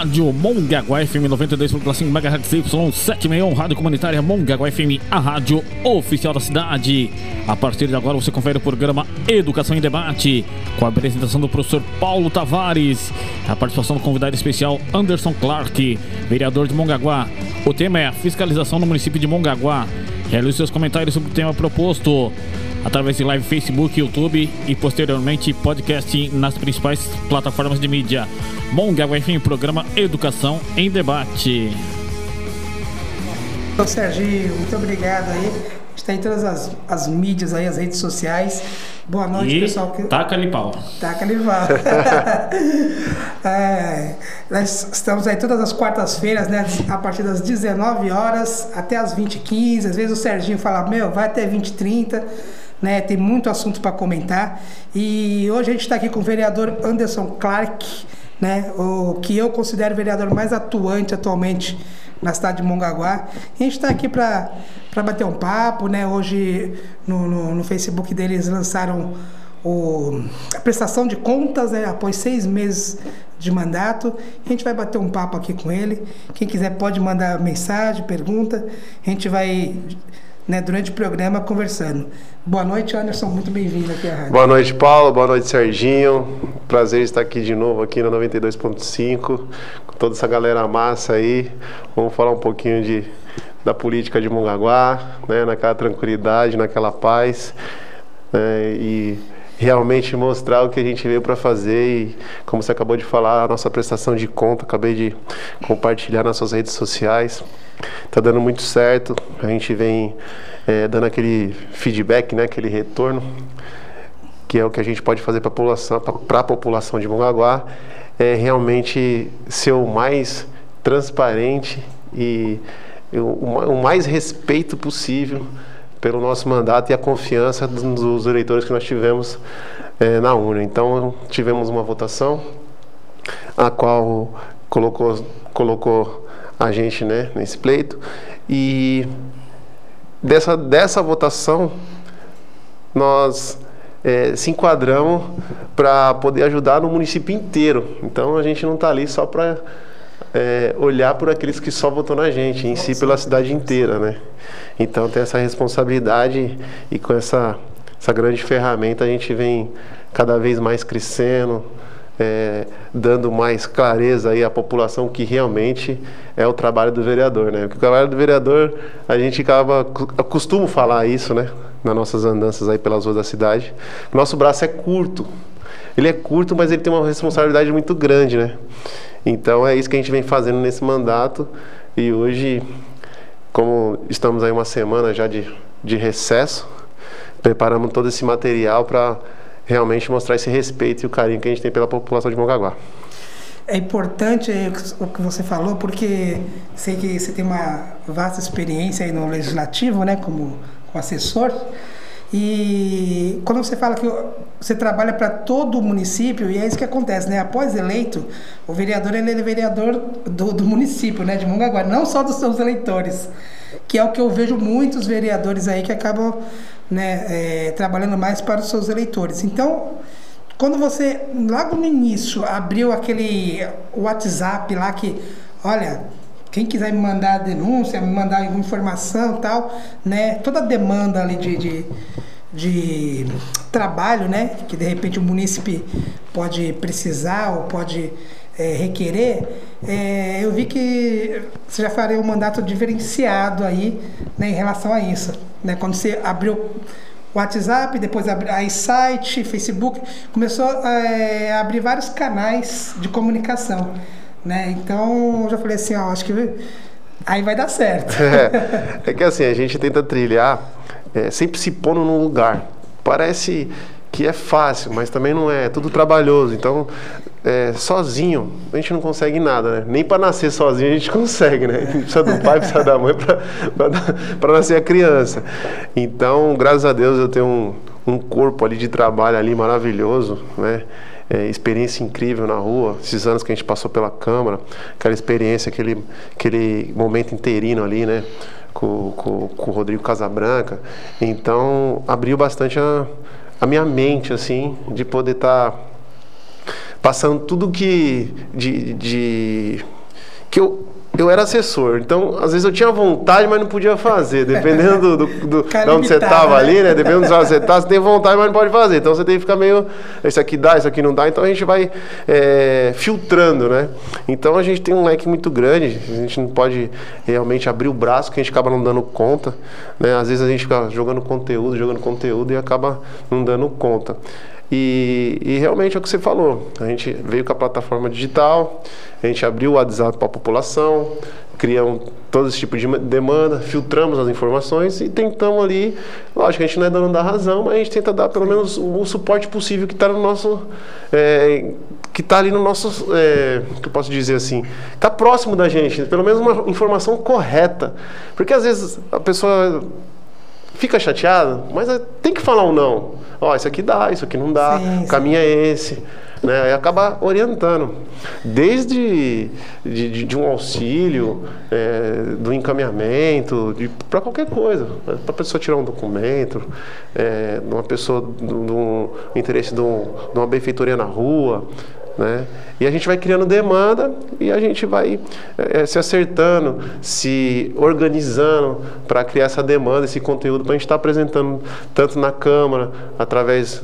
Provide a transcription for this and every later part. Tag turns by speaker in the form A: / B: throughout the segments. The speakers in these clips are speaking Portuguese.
A: Rádio Mongaguá FM 92.5 MHz Y761, Rádio Comunitária Mongaguá FM, a rádio oficial da cidade. A partir de agora você confere o programa Educação em Debate, com a apresentação do professor Paulo Tavares, a participação do convidado especial Anderson Clark, vereador de Mongaguá. O tema é a fiscalização no município de Mongaguá. Realize seus comentários sobre o tema proposto através de live Facebook, YouTube e posteriormente podcast nas principais plataformas de mídia. Mongaguá FM, programa Educação em Debate.
B: Ô Serginho, muito obrigado aí. Está em todas as, as mídias aí, as redes sociais. Boa noite,
A: E
B: pessoal.
A: taca-lhe pau.
B: Taca Lival. é, nós estamos aí todas as quartas-feiras, né? A partir das 19 horas até as 20h15. Às vezes o Serginho fala, meu, vai até 20h30. Né, tem muito assunto para comentar. E hoje a gente está aqui com o vereador Anderson Clark, né, o que eu considero o vereador mais atuante atualmente na cidade de Mongaguá. E a gente está aqui para bater um papo. Né? Hoje no, no, no Facebook deles lançaram o, a prestação de contas né, após seis meses de mandato. A gente vai bater um papo aqui com ele. Quem quiser pode mandar mensagem, pergunta. A gente vai, né, durante o programa, conversando. Boa noite, Anderson. Muito bem-vindo aqui à rádio.
C: Boa noite, Paulo. Boa noite, Serginho. Prazer estar aqui de novo aqui na 92.5 com toda essa galera massa aí. Vamos falar um pouquinho de da política de Mongaguá, né, naquela tranquilidade, naquela paz, né, e realmente mostrar o que a gente veio para fazer e como você acabou de falar, a nossa prestação de conta, acabei de compartilhar nas suas redes sociais. Tá dando muito certo. A gente vem eh, dando aquele feedback, né, aquele retorno que é o que a gente pode fazer para a população, a população de Mongaguá, é realmente ser o mais transparente e o, o mais respeito possível pelo nosso mandato e a confiança dos, eleitores que nós tivemos é, na urna. Então, tivemos uma votação, a qual colocou, colocou a gente né, nesse pleito, e dessa, dessa votação, nós é, se enquadramos para poder ajudar no município inteiro. Então a gente não está ali só para é, olhar por aqueles que só votou na gente, em si pela cidade inteira, né? Então tem essa responsabilidade e com essa, essa grande ferramenta a gente vem cada vez mais crescendo, é, dando mais clareza aí à população que realmente é o trabalho do vereador, né? Porque o trabalho do vereador, a gente acaba, costumo falar isso, né? Nas nossas andanças aí pelas ruas da cidade. Nosso braço é curto. Ele é curto, mas ele tem uma responsabilidade muito grande, né? Então é isso que a gente vem fazendo nesse mandato e hoje, como estamos aí uma semana já de, de recesso, preparamos todo esse material para realmente mostrar esse respeito e o carinho que a gente tem pela população de Mongaguá.
B: É importante o que você falou, porque sei que você tem uma vasta experiência aí no legislativo, né, como, como assessor. E quando você fala que você trabalha para todo o município, e é isso que acontece, né? Após eleito, o vereador ele é vereador do, do município, né, de Mongaguá, não só dos seus eleitores, que é o que eu vejo muitos vereadores aí que acabam né, é, trabalhando mais para os seus eleitores. Então, quando você, logo no início, abriu aquele WhatsApp lá que, olha, quem quiser me mandar denúncia, me mandar alguma informação tal, né? Toda demanda ali de, de, de, trabalho, né? Que de repente o munícipe pode precisar ou pode é, requerer, é, eu vi que você já faria um mandato diferenciado aí né, em relação a isso. Né? Quando você abriu WhatsApp, depois aí site, Facebook, começou é, a abrir vários canais de comunicação. Né? Então eu já falei assim, ó, acho que aí vai dar certo.
C: É, é que assim, a gente tenta trilhar, é, sempre se pondo num lugar. Parece que é fácil, mas também não é, é tudo trabalhoso. Então, é, sozinho, a gente não consegue nada, né? Nem para nascer sozinho a gente consegue, né? Precisa do pai, precisa da mãe para nascer a criança. Então, graças a Deus, eu tenho um, um corpo ali de trabalho ali maravilhoso, né? É, experiência incrível na rua, esses anos que a gente passou pela Câmara, aquela experiência, aquele, aquele momento interino ali, né? Com, com, com o Rodrigo Casabranca. Então, abriu bastante a, a minha mente, assim, de poder estar. Tá passando tudo que de, de que eu eu era assessor, então às vezes eu tinha vontade, mas não podia fazer, dependendo do, do, do de onde você estava né? ali, né? Dependendo de onde você está, você tem vontade, mas não pode fazer. Então você tem que ficar meio. Isso aqui dá, isso aqui não dá. Então a gente vai é, filtrando, né? Então a gente tem um leque muito grande, a gente não pode realmente abrir o braço, que a gente acaba não dando conta. Né? Às vezes a gente fica jogando conteúdo, jogando conteúdo e acaba não dando conta. E, e, realmente é o que você falou. A gente veio com a plataforma digital, a gente abriu o WhatsApp para a população, criamos todo esse tipo de demanda, filtramos as informações e tentamos ali. Lógico, a gente não é dono da razão, mas a gente tenta dar pelo menos o, o suporte possível que está no nosso. É, que está ali no nosso. É, que eu posso dizer assim? Está próximo da gente, pelo menos uma informação correta. Porque às vezes a pessoa fica chateada, mas tem que falar um não. Ó, oh, isso aqui dá, isso aqui não dá, sim, o caminho sim. é esse. Né? E acaba orientando. Desde de, de um auxílio, é, do encaminhamento, para qualquer coisa. Para a pessoa tirar um documento, é, de uma pessoa, do, interesse de, um, de uma benfeitoria na rua, né? E a gente vai criando demanda e a gente vai é, se acertando, se organizando para criar essa demanda, esse conteúdo para a gente estar tá apresentando tanto na Câmara, através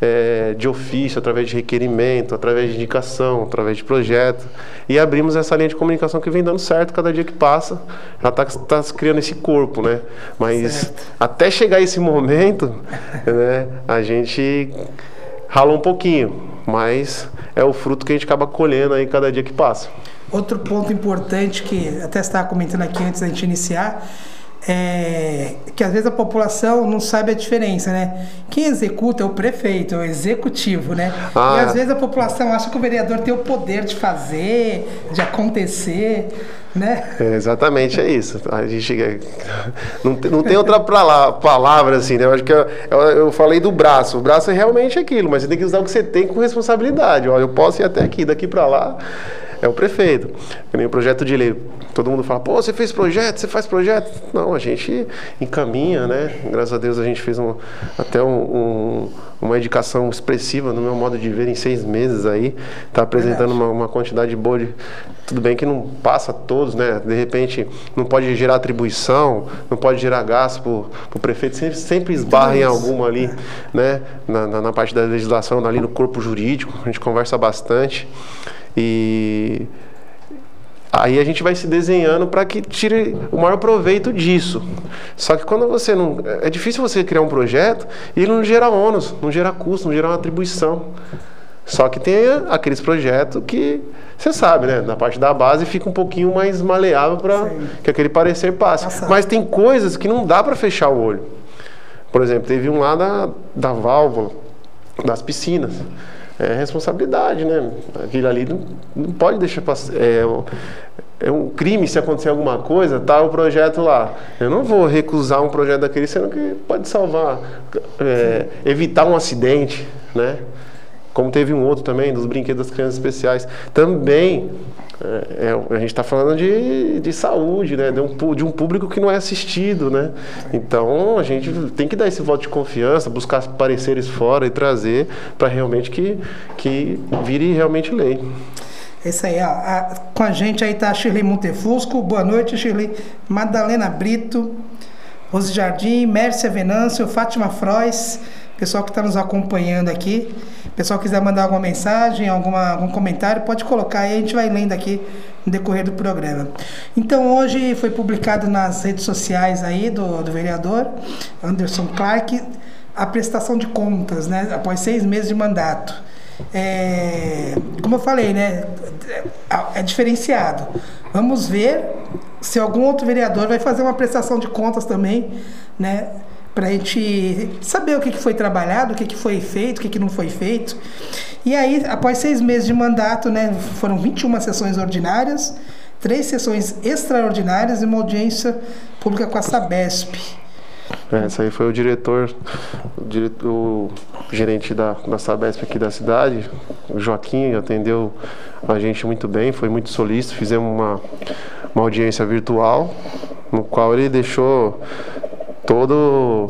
C: é, de ofício, através de requerimento, através de indicação, através de projeto. E abrimos essa linha de comunicação que vem dando certo cada dia que passa. Já está tá criando esse corpo, né? Mas certo. até chegar esse momento, né, a gente rala um pouquinho mas é o fruto que a gente acaba colhendo aí cada dia que passa.
B: Outro ponto importante que até estava comentando aqui antes da gente iniciar é que às vezes a população não sabe a diferença, né? Quem executa é o prefeito, é o executivo, né? Ah. E às vezes a população acha que o vereador tem o poder de fazer, de acontecer. Né?
C: É, exatamente, é isso. A gente não, não tem outra palavra assim, né? Eu acho que eu, eu, falei do braço. O braço é realmente aquilo, mas você tem que usar o que você tem com responsabilidade. Ó, eu posso ir até aqui, daqui para lá é o prefeito. o projeto de lei. Todo mundo fala, pô, você fez projeto, você faz projeto. Não, a gente encaminha, né? Graças a Deus a gente fez um, até um, um, uma indicação expressiva no meu modo de ver em seis meses aí. Está apresentando uma, uma, quantidade boa de. Tudo bem que não passa todos, né? De repente não pode gerar atribuição, não pode gerar gasto para o prefeito, sempre, sempre esbarra em alguma ali, né? Na, na, na parte da legislação, ali no corpo jurídico, a gente conversa bastante. E aí a gente vai se desenhando para que tire o maior proveito disso. Só que quando você não. É difícil você criar um projeto e ele não gera ônus, não gera custo, não gera uma atribuição. Só que tem aqueles projetos que você sabe, né? Na parte da base fica um pouquinho mais maleável para que aquele parecer passe. Mas tem coisas que não dá para fechar o olho. Por exemplo, teve um lá da, da válvula, das piscinas é responsabilidade, né? Aquilo ali não, não pode deixar passar. É, é um crime se acontecer alguma coisa, tá o projeto lá. Eu não vou recusar um projeto daquele, sendo que pode salvar, é, evitar um acidente, né? Como teve um outro também, dos brinquedos das crianças especiais. Também é, é, a gente está falando de, de saúde, né? De um, de um público que não é assistido, né? Então a gente tem que dar esse voto de confiança, buscar pareceres fora e trazer para realmente que, que vire realmente lei.
B: É isso aí, ó. A, com a gente aí tá a Shirley Montefusco. Boa noite, Shirley. Madalena Brito, Rose Jardim, Mércia Venâncio, Fátima Frois, pessoal que está nos acompanhando aqui pessoal quiser mandar alguma mensagem, alguma, algum comentário, pode colocar aí, a gente vai lendo aqui no decorrer do programa. Então hoje foi publicado nas redes sociais aí do, do vereador Anderson Clark a prestação de contas, né, após seis meses de mandato. É, como eu falei, né, é diferenciado. Vamos ver se algum outro vereador vai fazer uma prestação de contas também, né, para a gente saber o que, que foi trabalhado, o que, que foi feito, o que, que não foi feito. E aí, após seis meses de mandato, né, foram 21 sessões ordinárias, três sessões extraordinárias e uma audiência pública com a Sabesp.
C: É, esse aí foi o diretor, o, diretor, o gerente da, da Sabesp aqui da cidade, o Joaquim, atendeu a gente muito bem, foi muito solícito, fizemos uma, uma audiência virtual, no qual ele deixou todo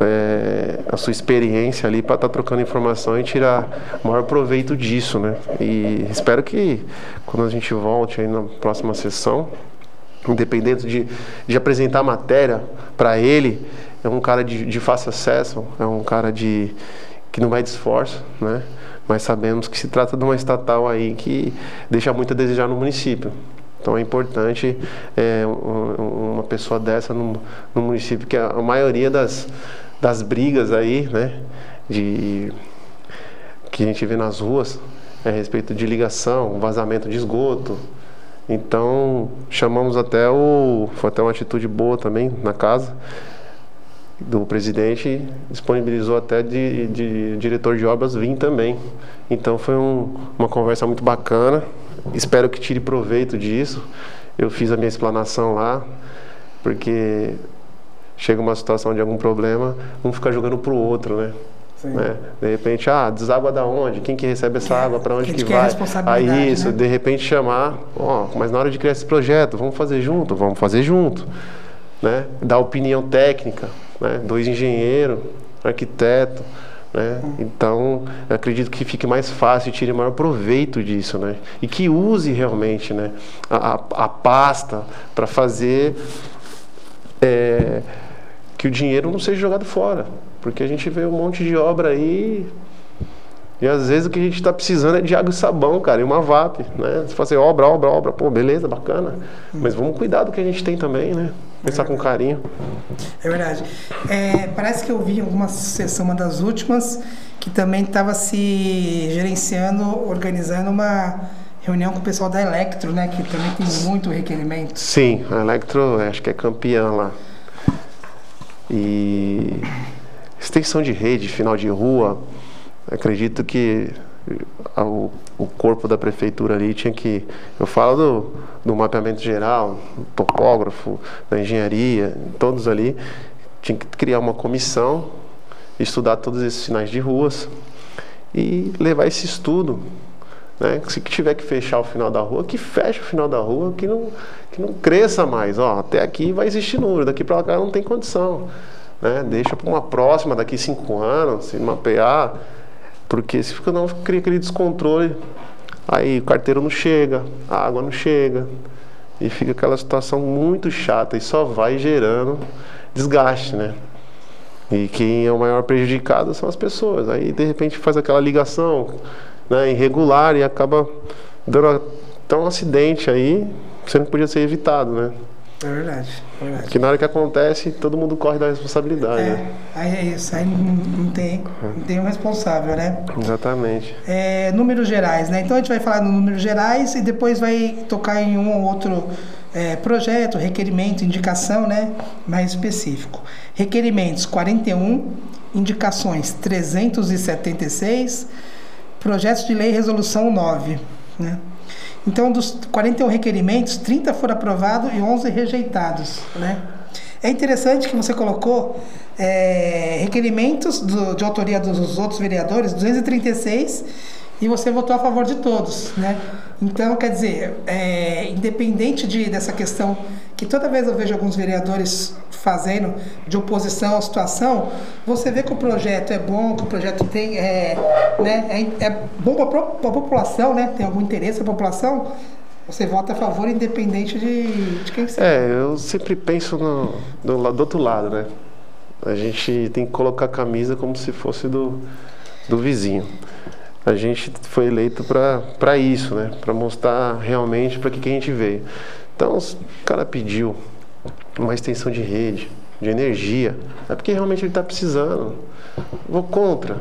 C: é, a sua experiência ali para estar tá trocando informação e tirar o maior proveito disso, né? E espero que quando a gente volte aí na próxima sessão, independente de, de apresentar a matéria para ele, é um cara de, de fácil acesso, é um cara de que não vai de esforço, né? Mas sabemos que se trata de uma estatal aí que deixa muito a desejar no município. Então é importante é, uma pessoa dessa no, no, município, que a, maioria das, das brigas aí, né, de, que a gente vê nas ruas, é a respeito de ligação, vazamento de esgoto. Então chamamos até o. Foi até uma atitude boa também na casa do presidente, disponibilizou até de, de diretor de obras vir também. Então foi um, uma conversa muito bacana. Espero que tire proveito disso. Eu fiz a minha explanação lá, porque chega uma situação de algum problema, um fica jogando pro outro, né? né? De repente, ah, deságua da onde? Quem que recebe essa água? Para onde que, que vai? Aí isso, né? de repente chamar, ó, mas na hora de criar esse projeto, vamos fazer junto, vamos fazer junto, né? Dar opinião técnica, né? Dois engenheiros, arquiteto, né? Então, acredito que fique mais fácil e tire maior proveito disso, né? E que use realmente, né? A, a, a pasta para fazer é, que o dinheiro não seja jogado fora, porque a gente vê um monte de obra aí e às vezes o que a gente está precisando é de água e sabão, cara, e uma VAP, né? Você fala assim, obra, obra, obra, pô, beleza, bacana. Mas vamos cuidar do que a gente tem também, né? Pensar é com carinho.
B: É verdade. É, parece que eu vi alguma sessão, uma das últimas, que também estava se gerenciando, organizando uma reunião com o pessoal da Electro, né? Que também tem muito requerimento.
C: Sim, a Electro acho que é campeã lá. E extensão de rede, final de rua, acredito que o, o corpo da prefeitura ali tinha que. Eu falo do, do mapeamento geral, topógrafo, da engenharia, todos ali, tinha que criar uma comissão, estudar todos esses sinais de ruas e levar esse estudo. Né? Se tiver que fechar o final da rua, que feche o final da rua, que não, que não cresça mais. Ó, até aqui vai existir número, daqui para cá não tem condição. Né? Deixa para uma próxima, daqui cinco anos, se mapear porque se não cria aquele descontrole, aí o carteiro não chega, a água não chega, e fica aquela situação muito chata e só vai gerando desgaste, né? E quem é o maior prejudicado são as pessoas. Aí de repente faz aquela ligação né, irregular e acaba dando até um acidente aí, que podia ser evitado, né?
B: É verdade, é verdade.
C: Que na hora que acontece, todo mundo corre da responsabilidade. É,
B: né? aí é isso, aí não, não, tem, não tem um responsável, né?
C: Exatamente.
B: É, números gerais, né? Então a gente vai falar no números gerais e depois vai tocar em um ou outro é, projeto, requerimento, indicação, né? Mais específico. Requerimentos 41, indicações 376, projetos de lei resolução 9, né? Então, dos 41 requerimentos, 30 foram aprovados e 11 rejeitados. Né? É interessante que você colocou é, requerimentos do, de autoria dos outros vereadores, 236, e você votou a favor de todos. Né? Então, quer dizer, é, independente de, dessa questão, que toda vez eu vejo alguns vereadores fazendo de oposição à situação, você vê que o projeto é bom, que o projeto tem é, né, é, é bom para a população, né, tem algum interesse na população, você vota a favor independente de, de quem seja.
C: É, eu sempre penso no, do, do outro lado, né? A gente tem que colocar a camisa como se fosse do, do vizinho. A gente foi eleito para isso, né? Para mostrar realmente para que, que a gente veio. Então, o cara pediu uma extensão de rede, de energia. É porque realmente ele está precisando. Vou contra.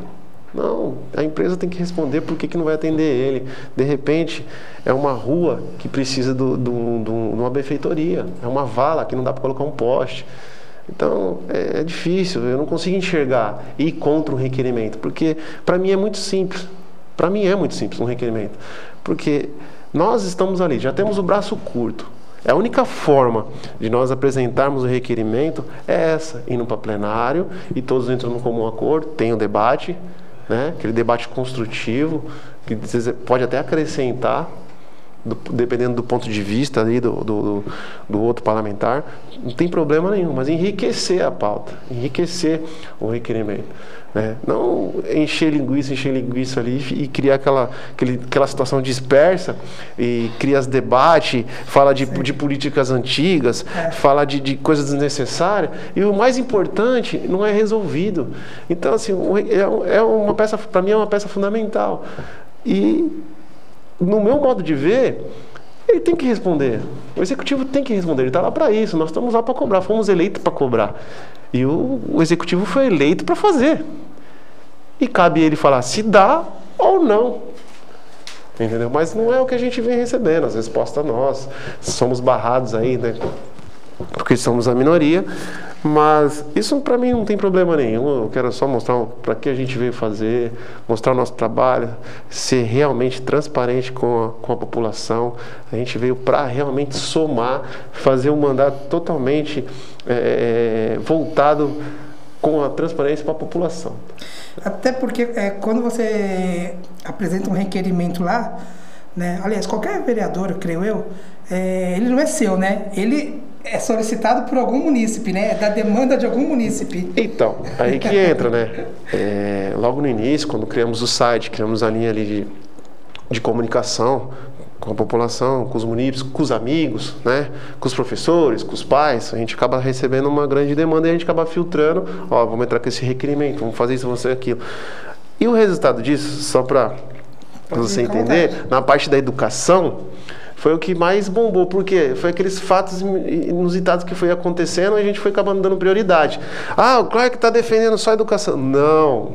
C: Não, a empresa tem que responder por que, que não vai atender ele. De repente, é uma rua que precisa de do, do, do, uma benfeitoria. É uma vala que não dá para colocar um poste. Então, é, é, difícil, eu não consigo enxergar e ir contra um requerimento. Porque, para mim, é muito simples. Para mim, é muito simples um requerimento. Porque nós estamos ali, já temos o braço curto. É a única forma de nós apresentarmos o requerimento é essa, indo para plenário e todos entram num comum acordo, tem o um debate, né? aquele debate construtivo, que pode até acrescentar do, dependendo do ponto de vista ali do, do, do, outro parlamentar, não tem problema nenhum, mas enriquecer a pauta, enriquecer o requerimento. Né? Não encher linguiça, encher linguiça ali e criar aquela, aquele, aquela situação dispersa e cria debates, fala de, de políticas antigas, é. fala de, de coisas desnecessárias e o mais importante não é resolvido. Então, assim, é, é uma peça, para mim é uma peça fundamental. E no meu modo de ver, ele tem que responder. O executivo tem que responder. Ele está lá para isso. Nós estamos lá para cobrar. Fomos eleitos para cobrar. E o, o executivo foi eleito para fazer. E cabe ele falar se dá ou não. Entendeu? Mas não é o que a gente vem recebendo. As respostas nós somos barrados aí, né? Porque somos a minoria. Mas isso para mim não tem problema nenhum. Eu quero só mostrar para que a gente veio fazer, mostrar o nosso trabalho, ser realmente transparente com a, com a população. A gente veio para realmente somar, fazer um mandato totalmente é, voltado com a transparência para a população.
B: Até porque é, quando você apresenta um requerimento lá, né, aliás, qualquer vereador, creio eu, é, ele não é seu, né? Ele é solicitado por algum munícipe, né? É da demanda de algum munícipe.
C: Então, aí que entra, né? É, logo no início, quando criamos o site, criamos a linha ali de, de comunicação com a população, com os munícipes, com os amigos, né? com os professores, com os pais, a gente acaba recebendo uma grande demanda e a gente acaba filtrando, ó, vamos entrar com esse requerimento, vamos fazer isso, vamos fazer aquilo. E o resultado disso, só para você entender, na parte da educação, foi o que mais bombou, porque foi aqueles fatos inusitados que foi acontecendo e a gente foi acabando dando prioridade. Ah, o Clark está defendendo só a educação. Não,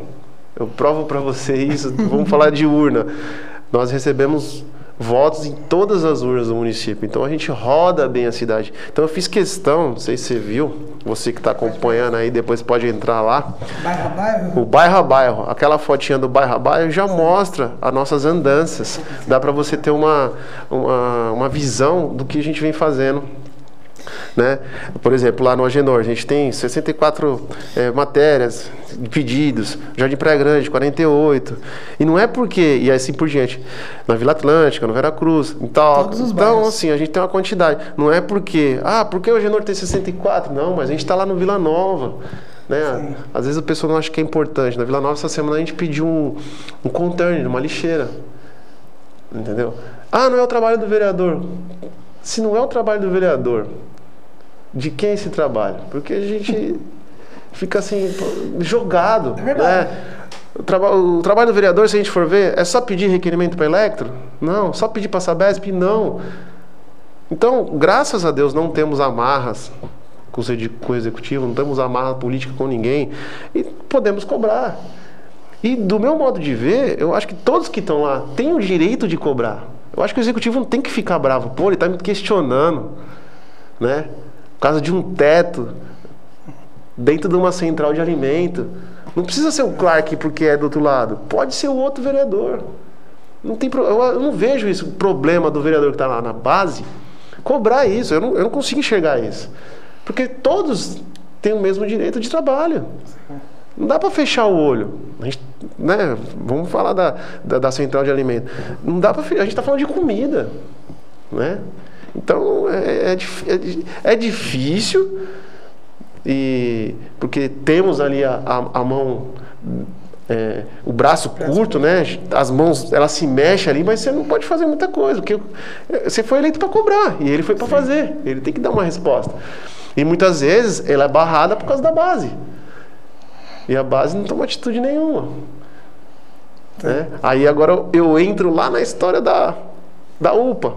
C: eu provo para você isso, vamos falar de urna. Nós recebemos votos em todas as urnas do município. Então a gente roda bem a cidade. Então eu fiz questão, não sei se você viu, você que está acompanhando aí, depois pode entrar lá.
B: Bairro a bairro?
C: O bairro a bairro. Aquela fotinha do bairro a bairro já mostra as nossas andanças. Dá para você ter uma, uma, uma visão do que a gente vem fazendo né? Por exemplo, lá no Agenor, a gente tem 64 é, matérias de pedidos, Jardim Praia Grande, 48. E não é porque, e assim por diante, na Vila Atlântica, no Veracruz, em tal. Então, bairros. assim, a gente tem uma quantidade. Não é porque, ah, porque o Agenor tem 64? Não, mas a gente está lá no Vila Nova. Né? Às vezes a pessoa não acha que é importante. Na Vila Nova, essa semana, a gente pediu um, um container, uma lixeira. Entendeu? Ah, não é o trabalho do vereador. Se não é o trabalho do vereador, de quem é esse trabalho? Porque a gente fica assim, jogado. É né? O, traba o, trabalho do vereador, se a gente for ver, é só pedir requerimento para Electro? Não. Só pedir para a Sabesp? Não. Então, graças a Deus, não temos amarras com o executivo, não temos amarra política com ninguém e podemos cobrar. E do meu modo de ver, eu acho que todos que estão lá têm o direito de cobrar. Eu acho que o executivo não tem que ficar bravo. Pô, ele está me questionando, né? Por causa de um teto dentro de uma central de alimento. Não precisa ser o Clark porque é do outro lado. Pode ser o outro vereador. Não tem pro... Eu não vejo isso, o problema do vereador que está lá na base, cobrar isso. Eu não, eu não consigo enxergar isso. Porque todos têm o mesmo direito de trabalho. Não dá para fechar o olho. A gente, né, vamos falar da, da, da central de alimento. Não dá para A gente está falando de comida. Né? Então é, é, é, é difícil, e, porque temos ali a, a, a mão, é, o braço curto, né? As mãos, ela se mexe ali, mas você não pode fazer muita coisa, porque você foi eleito para cobrar e ele foi para fazer. Ele tem que dar uma resposta. E muitas vezes ela é barrada por causa da base. E a base não toma atitude nenhuma. Né? Aí agora eu entro lá na história da, da UPA.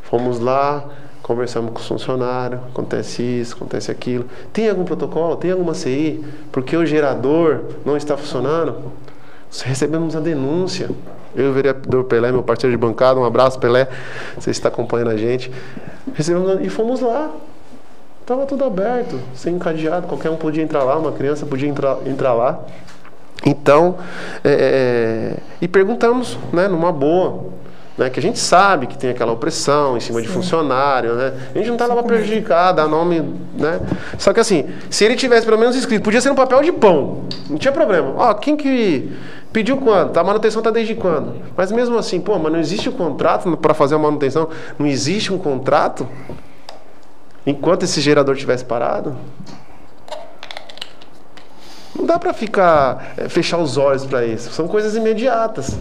C: Fomos lá, conversamos com os funcionários, acontece isso, acontece aquilo. Tem algum protocolo? Tem alguma CI? Porque o gerador não está funcionando? Recebemos a denúncia. Eu o vereador Pelé, meu parceiro de bancada, um abraço, Pelé, você está acompanhando a gente. Recebemos e fomos lá. Estava tudo aberto, sem encadeado, qualquer um podia entrar lá, uma criança podia entrar, entrar lá. Então, é, é e perguntamos, né, numa boa, né, que a gente sabe que tem aquela opressão em cima Sim. de funcionário, né? A gente não está lá para prejudicar, dar nome, né? Só que assim, se ele tivesse pelo menos escrito, podia ser no papel de pão, não tinha problema. Ó, quem que pediu quando? A manutenção está desde quando? Mas mesmo assim, pô, mas não existe um contrato para fazer a manutenção? Não existe um contrato enquanto esse gerador estivesse parado? Não dá para ficar é, fechar os olhos para isso. São coisas imediatas.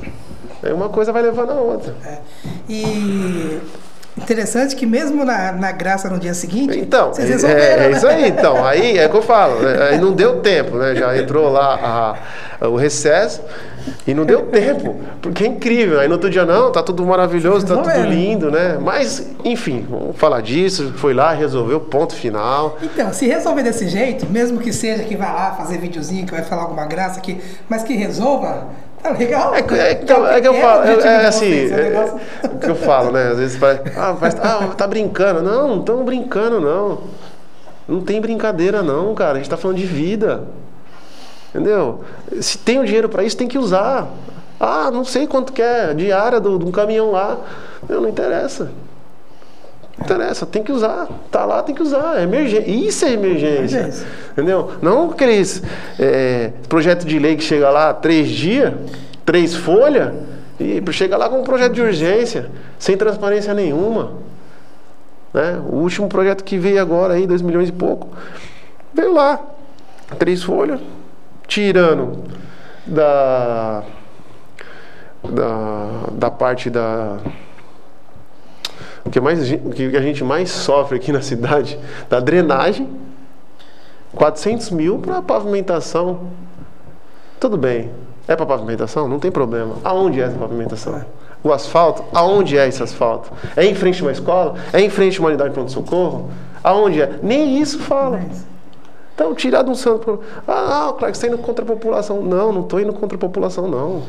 C: Uma coisa vai levando a outra. É.
B: E interessante que mesmo na, na graça no dia seguinte,
C: então, vocês é, resolveram, é, é né? isso aí, então. Aí é que eu falo, né? aí não deu tempo, né? Já entrou lá a, o recesso e não deu tempo, porque é incrível. Aí no outro dia, não, tá tudo maravilhoso, tá tudo lindo, né? Mas, enfim, vamos falar disso. Foi lá, resolveu, ponto final.
B: Então, se resolver desse jeito, mesmo que seja que vá lá fazer videozinho, que vai falar alguma graça aqui, mas que resolva, Tá legal. É, é,
C: é, que, é que eu falo, é, é assim, é, é, que eu falo, né? Às vezes vai, ah, vai, ah, tá brincando. Não, não estamos brincando, não. Não tem brincadeira, não, cara. A gente está falando de vida. Entendeu? Se tem o dinheiro para isso, tem que usar. Ah, não sei quanto que é, diária do, do caminhão lá. Não, não interessa. Não interessa, tem que usar. Tá lá, tem que usar. É emergência. Isso é emergência. emergência. Entendeu? Não aqueles é, projeto de lei que chega lá três dias, três folhas, e chega lá com um projeto de urgência, sem transparência nenhuma. Né? O último projeto que veio agora aí, dois milhões e pouco, veio lá, três folhas, tirando da, da, da parte da o que, mais, o que a gente mais sofre aqui na cidade, da drenagem, 400 mil para pavimentação. Tudo bem. É para pavimentação? Não tem problema. Aonde é essa pavimentação? O asfalto? Aonde é esse asfalto? É em frente a uma escola? É em frente a uma unidade de pronto-socorro? Aonde é? Nem isso fala. Então, tirar de um santo. Ah, claro que você está indo contra a população. Não, não estou indo contra a população, não.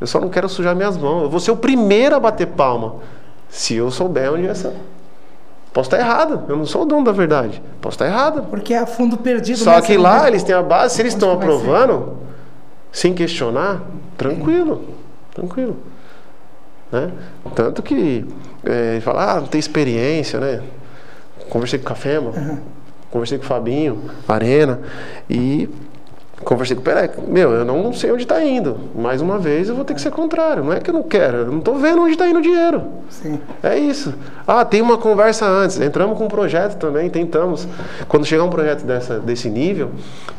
C: Eu só não quero sujar minhas mãos. Eu vou ser o primeiro a bater palma. Se eu souber onde é essa. Posso estar errado, eu não sou o dono da verdade. Posso estar errado.
B: Porque é fundo perdido.
C: Só que lá eles têm a base, se eles estão aprovando, sem questionar, tranquilo. Tranquilo. Né? Tanto que é, fala, ah, não tem experiência, né? Conversei com o Cafema, uhum. conversei com o Fabinho, Arena, e Conversei com o Pelé, meu, eu não sei onde está indo. Mais uma vez eu vou ter que ser contrário. Não é que eu não quero, eu não estou vendo onde está indo o dinheiro. Sim. É isso. Ah, tem uma conversa antes. Entramos com um projeto também, tentamos. Quando chegar um projeto dessa, desse nível,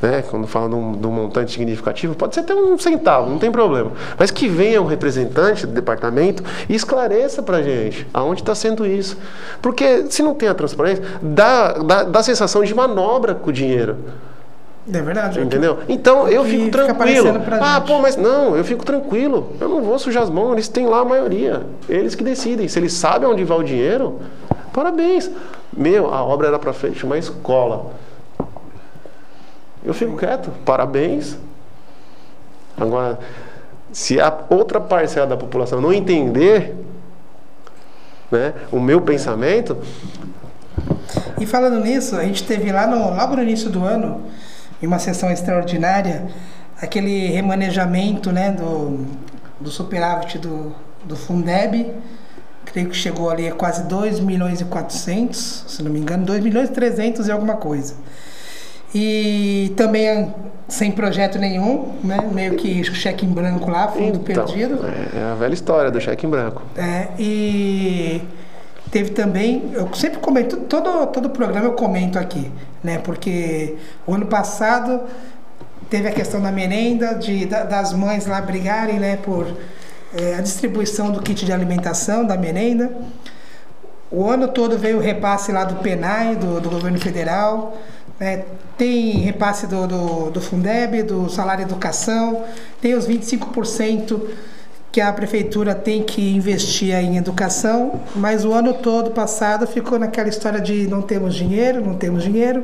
C: né, quando fala de um, de um montante significativo, pode ser até um centavo, não tem problema. Mas que venha um representante do departamento e esclareça para a gente aonde está sendo isso. Porque se não tem a transparência, dá, dá, dá a sensação de manobra com o dinheiro.
B: É verdade.
C: Entendeu? Então eu fico tranquilo. Ah, pô, mas não, eu fico tranquilo. Eu não vou sujar as mãos, eles têm lá a maioria. Eles que decidem. Se eles sabem onde vai o dinheiro, parabéns. Meu, a obra era para frente uma escola. Eu fico quieto, parabéns. Agora, se a outra parcela da população não entender né, o meu pensamento.
B: E falando nisso, a gente teve lá no, logo no início do ano em uma sessão extraordinária, aquele remanejamento né, do, do superávit do, do Fundeb, creio que chegou ali a quase 2 milhões e 400, se não me engano, 2 milhões e 300 e alguma coisa. E também sem projeto nenhum, né? meio que cheque em branco lá, fundo então, perdido.
C: É a velha história do cheque em branco.
B: É, e teve também, eu sempre comento, todo, todo programa eu comento aqui, né? Porque o ano passado teve a questão da merenda, de, das mães lá brigarem, né? Por é, a distribuição do kit de alimentação, da merenda. O ano todo veio o repasse lá do PENAI, do, do governo federal. Né? Tem repasse do, do, do Fundeb, do salário educação, tem os 25% que a prefeitura tem que investir em educação, mas o ano todo passado ficou naquela história de não temos dinheiro, não temos dinheiro.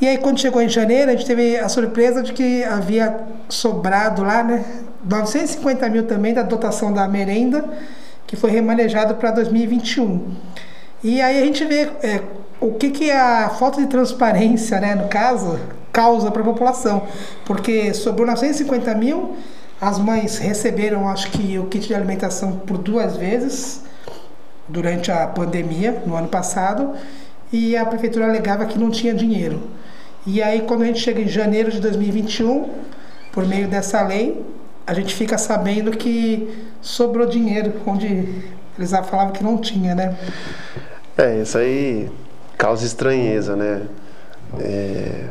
B: E aí quando chegou em janeiro, a gente teve a surpresa de que havia sobrado lá, né, 950 mil também da dotação da merenda, que foi remanejado para 2021. E aí a gente vê é, o que, que a falta de transparência, né, no caso, causa para a população. Porque sobrou 950 mil As mães receberam, acho que, o kit de alimentação por duas vezes durante a pandemia, no ano passado, e a prefeitura alegava que não tinha dinheiro. E aí, quando a gente chega em janeiro de 2021, por meio dessa lei, a gente fica sabendo que sobrou dinheiro, onde eles falavam que não tinha, né?
C: É, isso aí causa estranheza, né? É...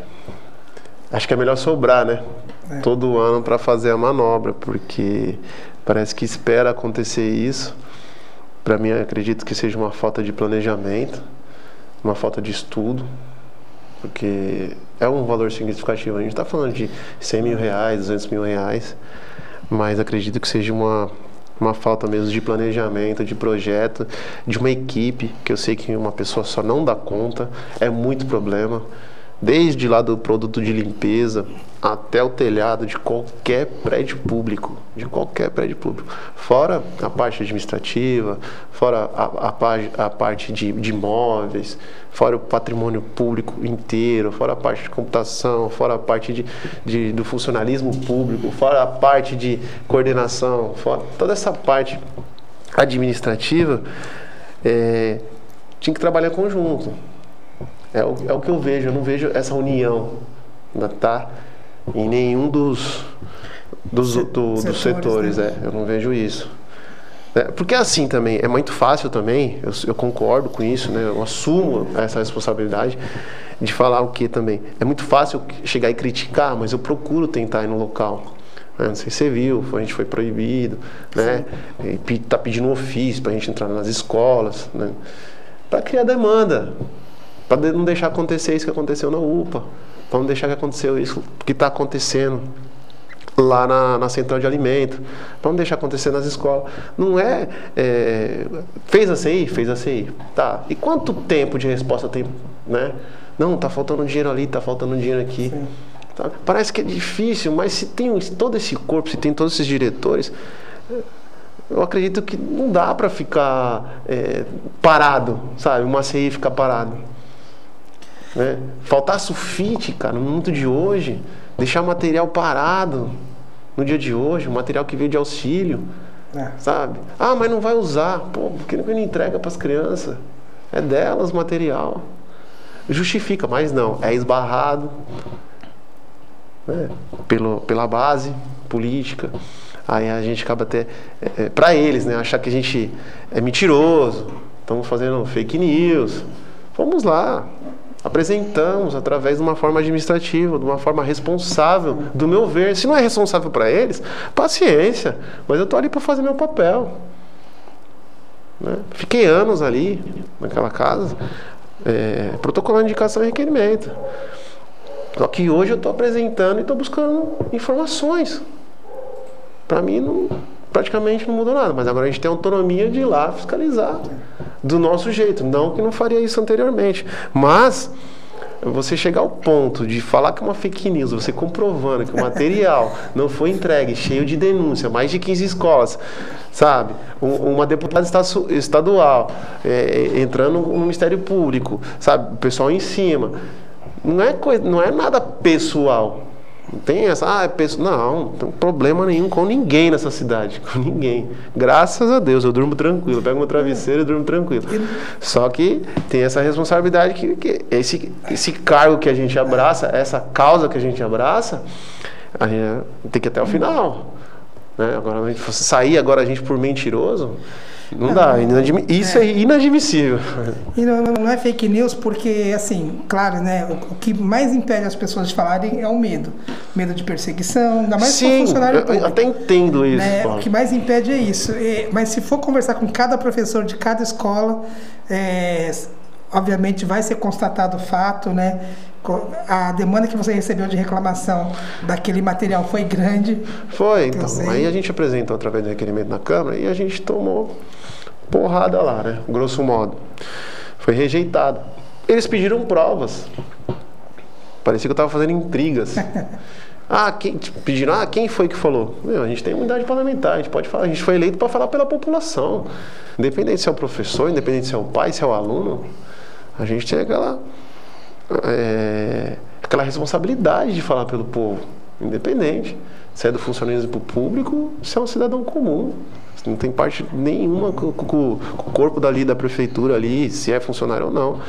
C: Acho que é melhor sobrar, né? É. Todo ano para fazer a manobra, porque parece que espera acontecer isso. Para mim, acredito que seja uma falta de planejamento, uma falta de estudo, porque é um valor significativo. A gente está falando de 100 mil reais, 200 mil reais, mas acredito que seja uma, uma falta mesmo de planejamento, de projeto, de uma equipe, que eu sei que uma pessoa só não dá conta, é muito problema desde lá do produto de limpeza até o telhado de qualquer prédio público, de qualquer prédio público, fora a parte administrativa, fora a, a, a parte de, de imóveis, fora o patrimônio público inteiro, fora a parte de computação, fora a parte de, de do funcionalismo público, fora a parte de coordenação, fora toda essa parte administrativa, é, tinha que trabalhar conjunto. É o, é o que eu vejo, eu não vejo essa união, tá? Em nenhum dos, dos, do, dos setores, setores né? é, eu não vejo isso. É, porque assim também, é muito fácil também, eu, eu, concordo com isso, né? Eu assumo essa responsabilidade de falar o que também. É muito fácil chegar e criticar, mas eu procuro tentar ir no local. Né? Não sei se você viu, a gente foi proibido, né? E tá pedindo um ofício para a gente entrar nas escolas, né? Para criar demanda para não deixar acontecer isso que aconteceu na UPA, para não deixar que aconteceu isso que está acontecendo lá na, na, central de alimento, para não deixar acontecer nas escolas. Não é, é, fez a CI, fez a CI, tá? E quanto tempo de resposta tem, né? Não, tá faltando dinheiro ali, tá faltando dinheiro aqui. Tá? Parece que é difícil, mas se tem todo esse corpo, se tem todos esses diretores, eu acredito que não dá para ficar é, parado, sabe? Uma CI ficar parado. Né? Faltar sulfite, cara, no mundo de hoje, deixar material parado no dia de hoje, o material que veio de auxílio, é. sabe? Ah, mas não vai usar. Pô, por que não entrega para as crianças? É delas o material. Justifica, mas não, é esbarrado né? Pelo, pela base política. Aí a gente acaba até, é, é para eles, né, achar que a gente é mentiroso, estamos fazendo fake news. Vamos lá, apresentamos através de uma forma administrativa, de uma forma responsável, do meu ver. Se não é responsável para eles, paciência, mas eu estou ali para fazer meu papel. Né? Fiquei anos ali, naquela casa, é, protocolando indicação e requerimento. Só que hoje eu estou apresentando e estou buscando informações. Para mim, não, praticamente não mudou nada, mas agora a gente tem autonomia de ir lá fiscalizar do nosso jeito. Não que não faria isso anteriormente, mas você chegar ao ponto de falar que é uma fake news, você comprovando que o material não foi entregue, cheio de denúncia, mais de 15 escolas, sabe? uma deputada estadual é, entrando no Ministério Público, sabe? O pessoal em cima. Não é, coisa, não é nada pessoal. Não tem essa, ah, é pessoa. Não, não tem problema nenhum com ninguém nessa cidade. Com ninguém. Graças a Deus, eu durmo tranquilo. pego meu travesseiro e durmo tranquilo. Só que tem essa responsabilidade que, que esse, esse cargo que a gente abraça, essa causa que a gente abraça, a gente tem que ir até o final. Né? Agora, sair agora a gente por mentiroso, não dá, isso é, é inadmissível.
B: E não, não, é fake news porque, assim, claro, né? O, o, que mais impede as pessoas de falarem é o medo. Medo de perseguição, ainda mais
C: Sim, funcionário público. Eu até entendo isso.
B: Né? O que mais impede é isso. E, mas se for conversar com cada professor de cada escola, é, obviamente vai ser constatado o fato, né? A demanda que você recebeu de reclamação daquele material foi grande.
C: Foi, então. Aí a gente apresentou através do requerimento na Câmara e a gente tomou porrada lá, né? Grosso modo. Foi rejeitado. Eles pediram provas. Parecia que eu estava fazendo intrigas. Ah, quem, tipo, pediram, ah, quem foi que falou? Meu, a gente tem unidade parlamentar, a gente pode falar, a gente foi eleito para falar pela população. Independente se é o professor, independente se é o pai, se é o aluno, a gente tem aquela, é, aquela responsabilidade de falar pelo povo. independente. Se é do funcionalismo público, se é um cidadão comum. Não tem parte nenhuma com, com, com o corpo dali da prefeitura ali, se é funcionário ou não.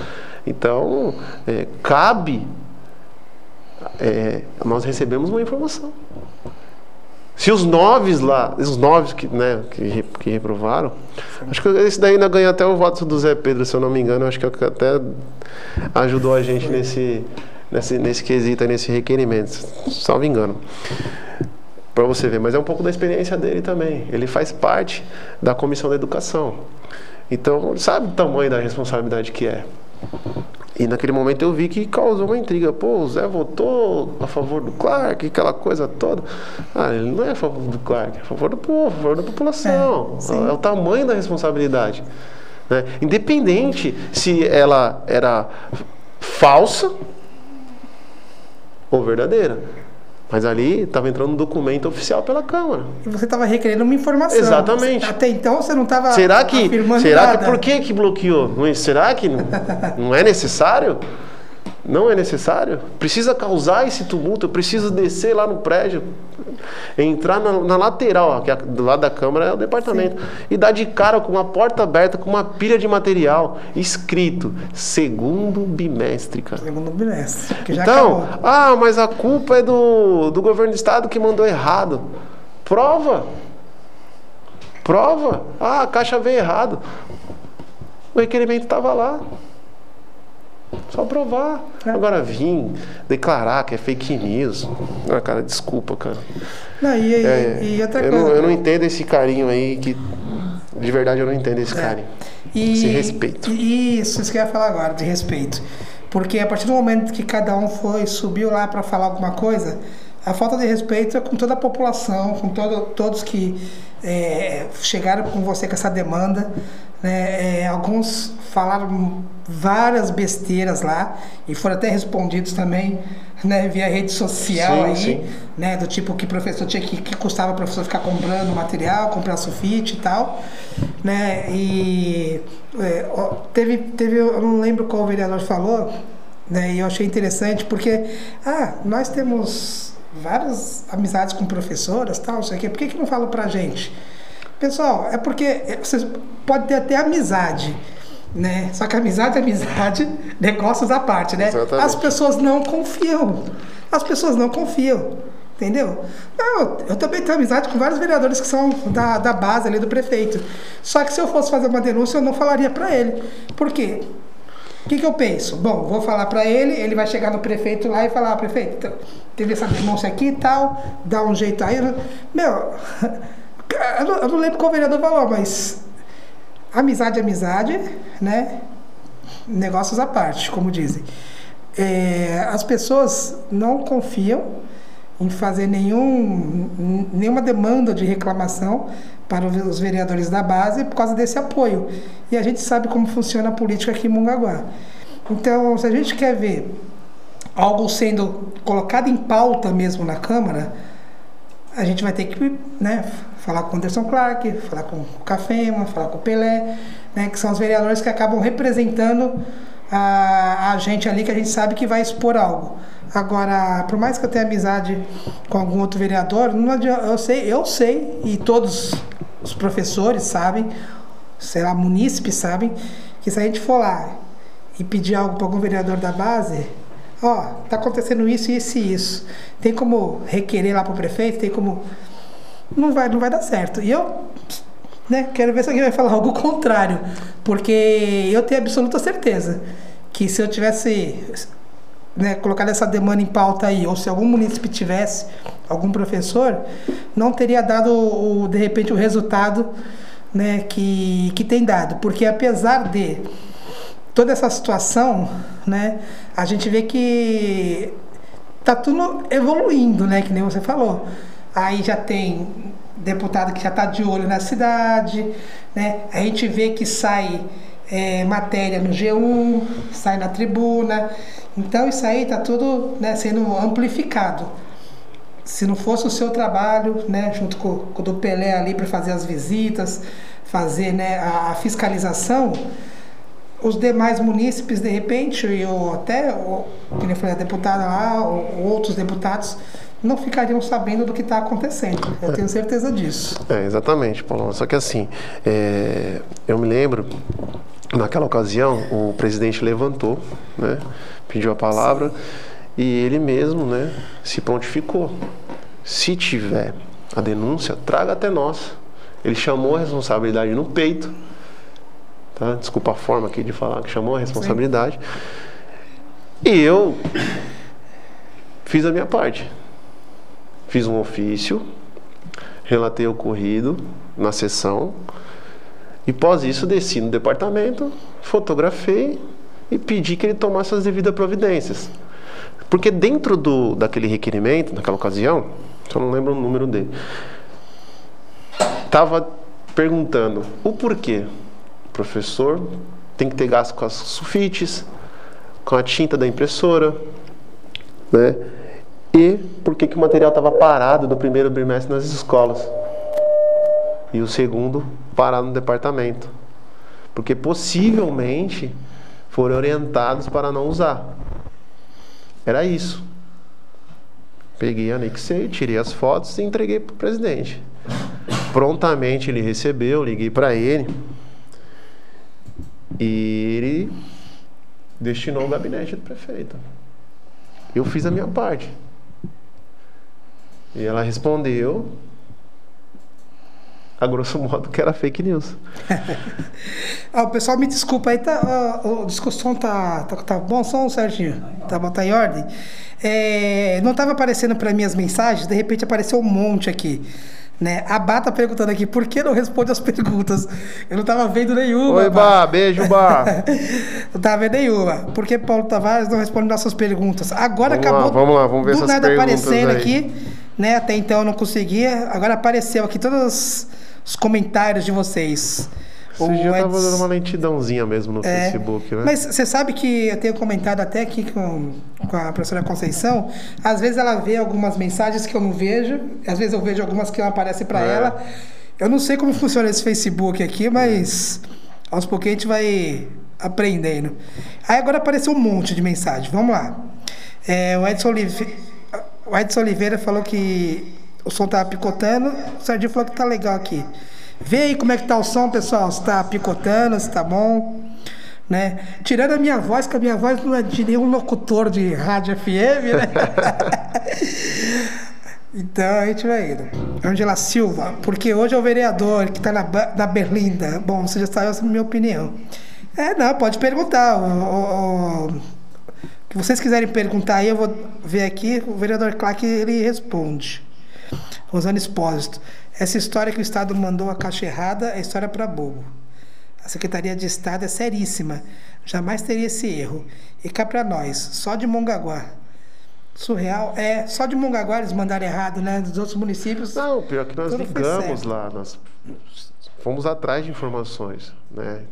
C: Então, é, cabe. É, nós recebemos uma informação. Se os nove lá, os nove que, né, que, que reprovaram, acho que esse daí ainda ganhou até o voto do Zé Pedro, se eu não me engano, acho que até ajudou a gente nesse, nesse, nesse quesito, nesse requerimento, salvo engano. Para você ver, mas é um pouco da experiência dele também. Ele faz parte da comissão da educação. Então, sabe o tamanho da responsabilidade que é. E naquele momento eu vi que causou uma intriga. Pô, o Zé votou a favor do Clark, aquela coisa toda. Ah, ele não é a favor do Clark, é a favor do povo, a favor da população. É, é o tamanho da responsabilidade. Né? Independente se ela era falsa ou verdadeira. Mas ali estava entrando um documento oficial pela Câmara.
B: E você estava requerendo uma informação.
C: Exatamente.
B: Até então você não estava
C: será que, será nada. que por que que bloqueou? Será que não é necessário? Não é necessário? Precisa causar esse tumulto, eu preciso descer lá no prédio, entrar na, na lateral, ó, que é, do lado da Câmara é o departamento, Sim. e dar de cara com uma porta aberta, com uma pilha de material, escrito segundo bimestre, cara.
B: Segundo bimestre.
C: Então, acabou. ah, mas a culpa é do, do governo do estado que mandou errado. Prova. Prova. Ah, a caixa veio errado. O requerimento estava lá. Só provar. É. Agora vir declarar que é fake news. Ah, cara, desculpa, cara.
B: Não, e, é, e, outra
C: eu
B: coisa.
C: Não, eu não entendo esse carinho aí que. De verdade eu não entendo esse é. carinho. E, esse respeito.
B: Isso, isso que eu ia falar agora, de respeito. Porque a partir do momento que cada um foi, subiu lá para falar alguma coisa, a falta de respeito é com toda a população, com todo, todos que é, chegaram com você com essa demanda. Né? É, alguns falaram várias besteiras lá e foram até respondidos também né, via rede social sim, aí, sim. né, do tipo que professor tinha que, que custava o professor ficar comprando material, comprar sulfite e tal, né, e é, teve, teve, eu não lembro qual o vereador falou, né, e eu achei interessante porque, ah, nós temos várias amizades com professoras, tal, sei o quê, por que que não falam pra gente? Pessoal, é porque vocês podem ter até amizade, né? Só que amizade é amizade, negócios à parte, né? Exatamente. As pessoas não confiam. As pessoas não confiam. Entendeu? Não, eu também tenho amizade com vários vereadores que são da, da base ali do prefeito. Só que se eu fosse fazer uma denúncia, eu não falaria para ele. Por quê? O que, que eu penso? Bom, vou falar para ele, ele vai chegar no prefeito lá e falar, ah, prefeito, então, teve essa denúncia aqui e tal, dá um jeito aí. Meu, eu não, eu não lembro qual vereador falou, mas amizade é amizade, né? Negócios à parte, como dizem. É, as pessoas não confiam em fazer nenhum, nenhuma demanda de reclamação para os vereadores da base por causa desse apoio. E a gente sabe como funciona a política aqui em Mungaguá. Então, se a gente quer ver algo sendo colocado em pauta mesmo na Câmara, a gente vai ter que né, falar com o Anderson Clark, falar com o Cafema, falar com o Pelé, né, que são os vereadores que acabam representando a, a gente ali que a gente sabe que vai expor algo. Agora, por mais que eu tenha amizade com algum outro vereador, não adianta, eu sei, eu sei e todos os professores sabem, sei lá, munícipes sabem, que se a gente for lá e pedir algo para algum vereador da base, ó, tá acontecendo isso, isso e isso. Tem como requerer lá para o prefeito, tem como não vai, não vai dar certo. E eu né, quero ver se alguém vai falar algo contrário, porque eu tenho absoluta certeza que se eu tivesse né, colocado essa demanda em pauta aí, ou se algum município tivesse, algum professor, não teria dado, o, de repente, o resultado né, que, que tem dado. Porque apesar de toda essa situação, né, a gente vê que tá tudo evoluindo, né, que nem você falou. Aí já tem deputado que já está de olho na cidade, né? A gente vê que sai é, matéria no G1, sai na tribuna. Então isso aí está tudo né, sendo amplificado. Se não fosse o seu trabalho, né, junto com, com o do Pelé ali para fazer as visitas, fazer né, a, a fiscalização, os demais munícipes, de repente, e até, como eu falei, a deputada lá, ou, outros deputados, não ficariam sabendo do que está acontecendo. Eu tenho certeza disso.
C: É, exatamente, Paulo. Só que assim, é, eu me lembro, naquela ocasião, o presidente levantou, né, pediu a palavra e ele mesmo né, se prontificou. Se tiver a denúncia, traga até nós. Ele chamou a responsabilidade no peito. Tá? Desculpa a forma aqui de falar, que chamou a responsabilidade. Sim. E eu fiz a minha parte. Fiz um ofício, relatei o ocorrido na sessão e pós isso desci no departamento, fotografei e pedi que ele tomasse as devidas providências. Porque dentro do, daquele requerimento, naquela ocasião, só não lembro o número dele, estava perguntando o porquê. O professor tem que ter gasto com as sulfites, com a tinta da impressora, né? E por que, que o material estava parado do primeiro bimestre nas escolas e o segundo parado no departamento. Porque possivelmente foram orientados para não usar. Era isso. Peguei, anexei, tirei as fotos e entreguei para o presidente. Prontamente ele recebeu, liguei para ele e ele destinou o gabinete do prefeito. Eu fiz a minha parte. E ela respondeu, a grosso modo, que era fake news.
B: ah, o pessoal me desculpa aí, tá, o discussão tá, tá, tá bom som, Serginho? Tá, tá em ordem? É, não estava aparecendo para mim as mensagens, de repente apareceu um monte aqui. Né? A Bá tá perguntando aqui, por que não responde as perguntas? Eu não tava vendo nenhuma.
C: Oi, Bá, beijo, Bá.
B: não tava vendo nenhuma. Por que Paulo Tavares não responde nossas perguntas? Agora
C: vamos
B: acabou.
C: Lá, vamos lá, vamos ver
B: do
C: essas
B: nada aparecendo
C: aí.
B: aqui né? Até então eu não conseguia. Agora apareceu aqui todos os comentários de vocês.
C: Você já estava dando uma lentidãozinha mesmo no é, Facebook, né?
B: Mas você sabe que eu tenho comentado até aqui com, com a professora Conceição, às vezes ela vê algumas mensagens que eu não vejo, às vezes eu vejo algumas que não aparecem para é. ela. Eu não sei como funciona esse Facebook aqui, mas aos pouquinhos a gente vai aprendendo. Aí agora apareceu um monte de mensagem. Vamos lá. É, o Edson Oliveira o Edson Oliveira falou que o som tá picotando. O Sardinho falou que tá legal aqui. Vê aí como é que tá o som, pessoal. Se tá picotando, se tá bom. Né? Tirando a minha voz, que a minha voz não é de nenhum locutor de rádio FM, né? então a gente vai indo. Angela Silva, porque hoje é o vereador que está na, na Berlinda. Bom, você já sabe a minha opinião. É, não, pode perguntar. O, o, o que vocês quiserem perguntar aí, eu vou ver aqui. O vereador Clark ele responde. Rosana Espósito. Essa história que o Estado mandou a caixa errada é história para bobo. A Secretaria de Estado é seríssima. Jamais teria esse erro. E cá para nós, só de Mongaguá. Surreal. É, só de Mongaguá eles mandaram errado, né? Dos outros municípios.
C: Não, pior que nós ligamos lá. Nós fomos atrás de informações, né?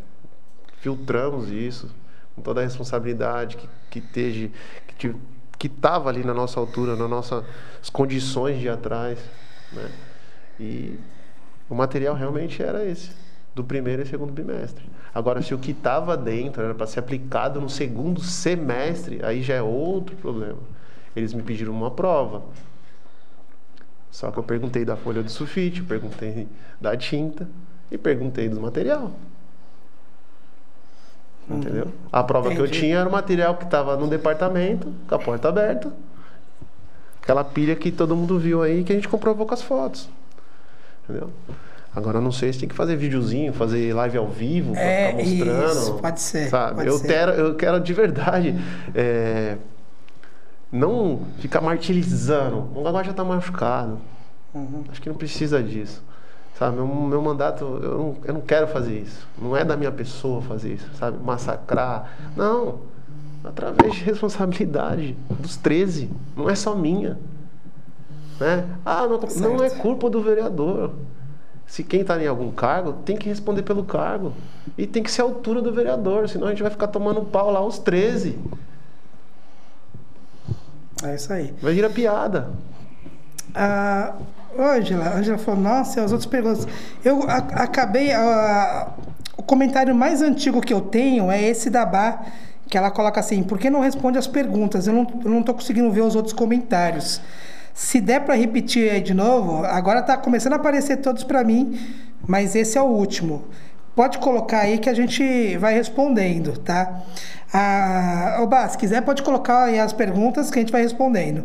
C: Filtramos isso com toda a responsabilidade que, que esteja, que que estava ali na nossa altura, nas nossas condições de atrás, né? E o material realmente era esse, do primeiro e segundo bimestre. Agora, se o que estava dentro era para ser aplicado no segundo semestre, aí já é outro problema. Eles me pediram uma prova. Só que eu perguntei da folha de sulfite, perguntei da tinta e perguntei do material. Entendeu? A prova Entendi. que eu tinha era o material que estava no departamento, com a porta aberta. Aquela pilha que todo mundo viu aí que a gente comprovou com as fotos. Entendeu? Agora eu não sei se tem que fazer videozinho, fazer live ao vivo
B: é,
C: ficar mostrando.
B: Isso, pode ser.
C: Sabe?
B: Pode
C: eu,
B: ser.
C: Quero, eu quero de verdade. É, não ficar martirizando. O agora já está machucado. Uhum. Acho que não precisa disso. Sabe, meu, meu mandato, eu não, eu não quero fazer isso. Não é da minha pessoa fazer isso, sabe? Massacrar. Não. Através de responsabilidade dos 13. Não é só minha. Né? Ah, não, não é culpa do vereador. Se quem está em algum cargo, tem que responder pelo cargo. E tem que ser a altura do vereador, senão a gente vai ficar tomando pau lá aos 13.
B: É isso aí.
C: Vai virar piada.
B: Ah, Ângela, Ângela falou, nossa, as outras perguntas. Eu a, acabei. A, o comentário mais antigo que eu tenho é esse da Bá, que ela coloca assim: por que não responde as perguntas? Eu não, tô conseguindo ver os outros comentários. Se der para repetir aí de novo, agora está começando a aparecer todos para mim, mas esse é o último. Pode colocar aí que a gente vai respondendo, tá? Ah, Oba, se quiser pode colocar aí as perguntas que a gente vai respondendo.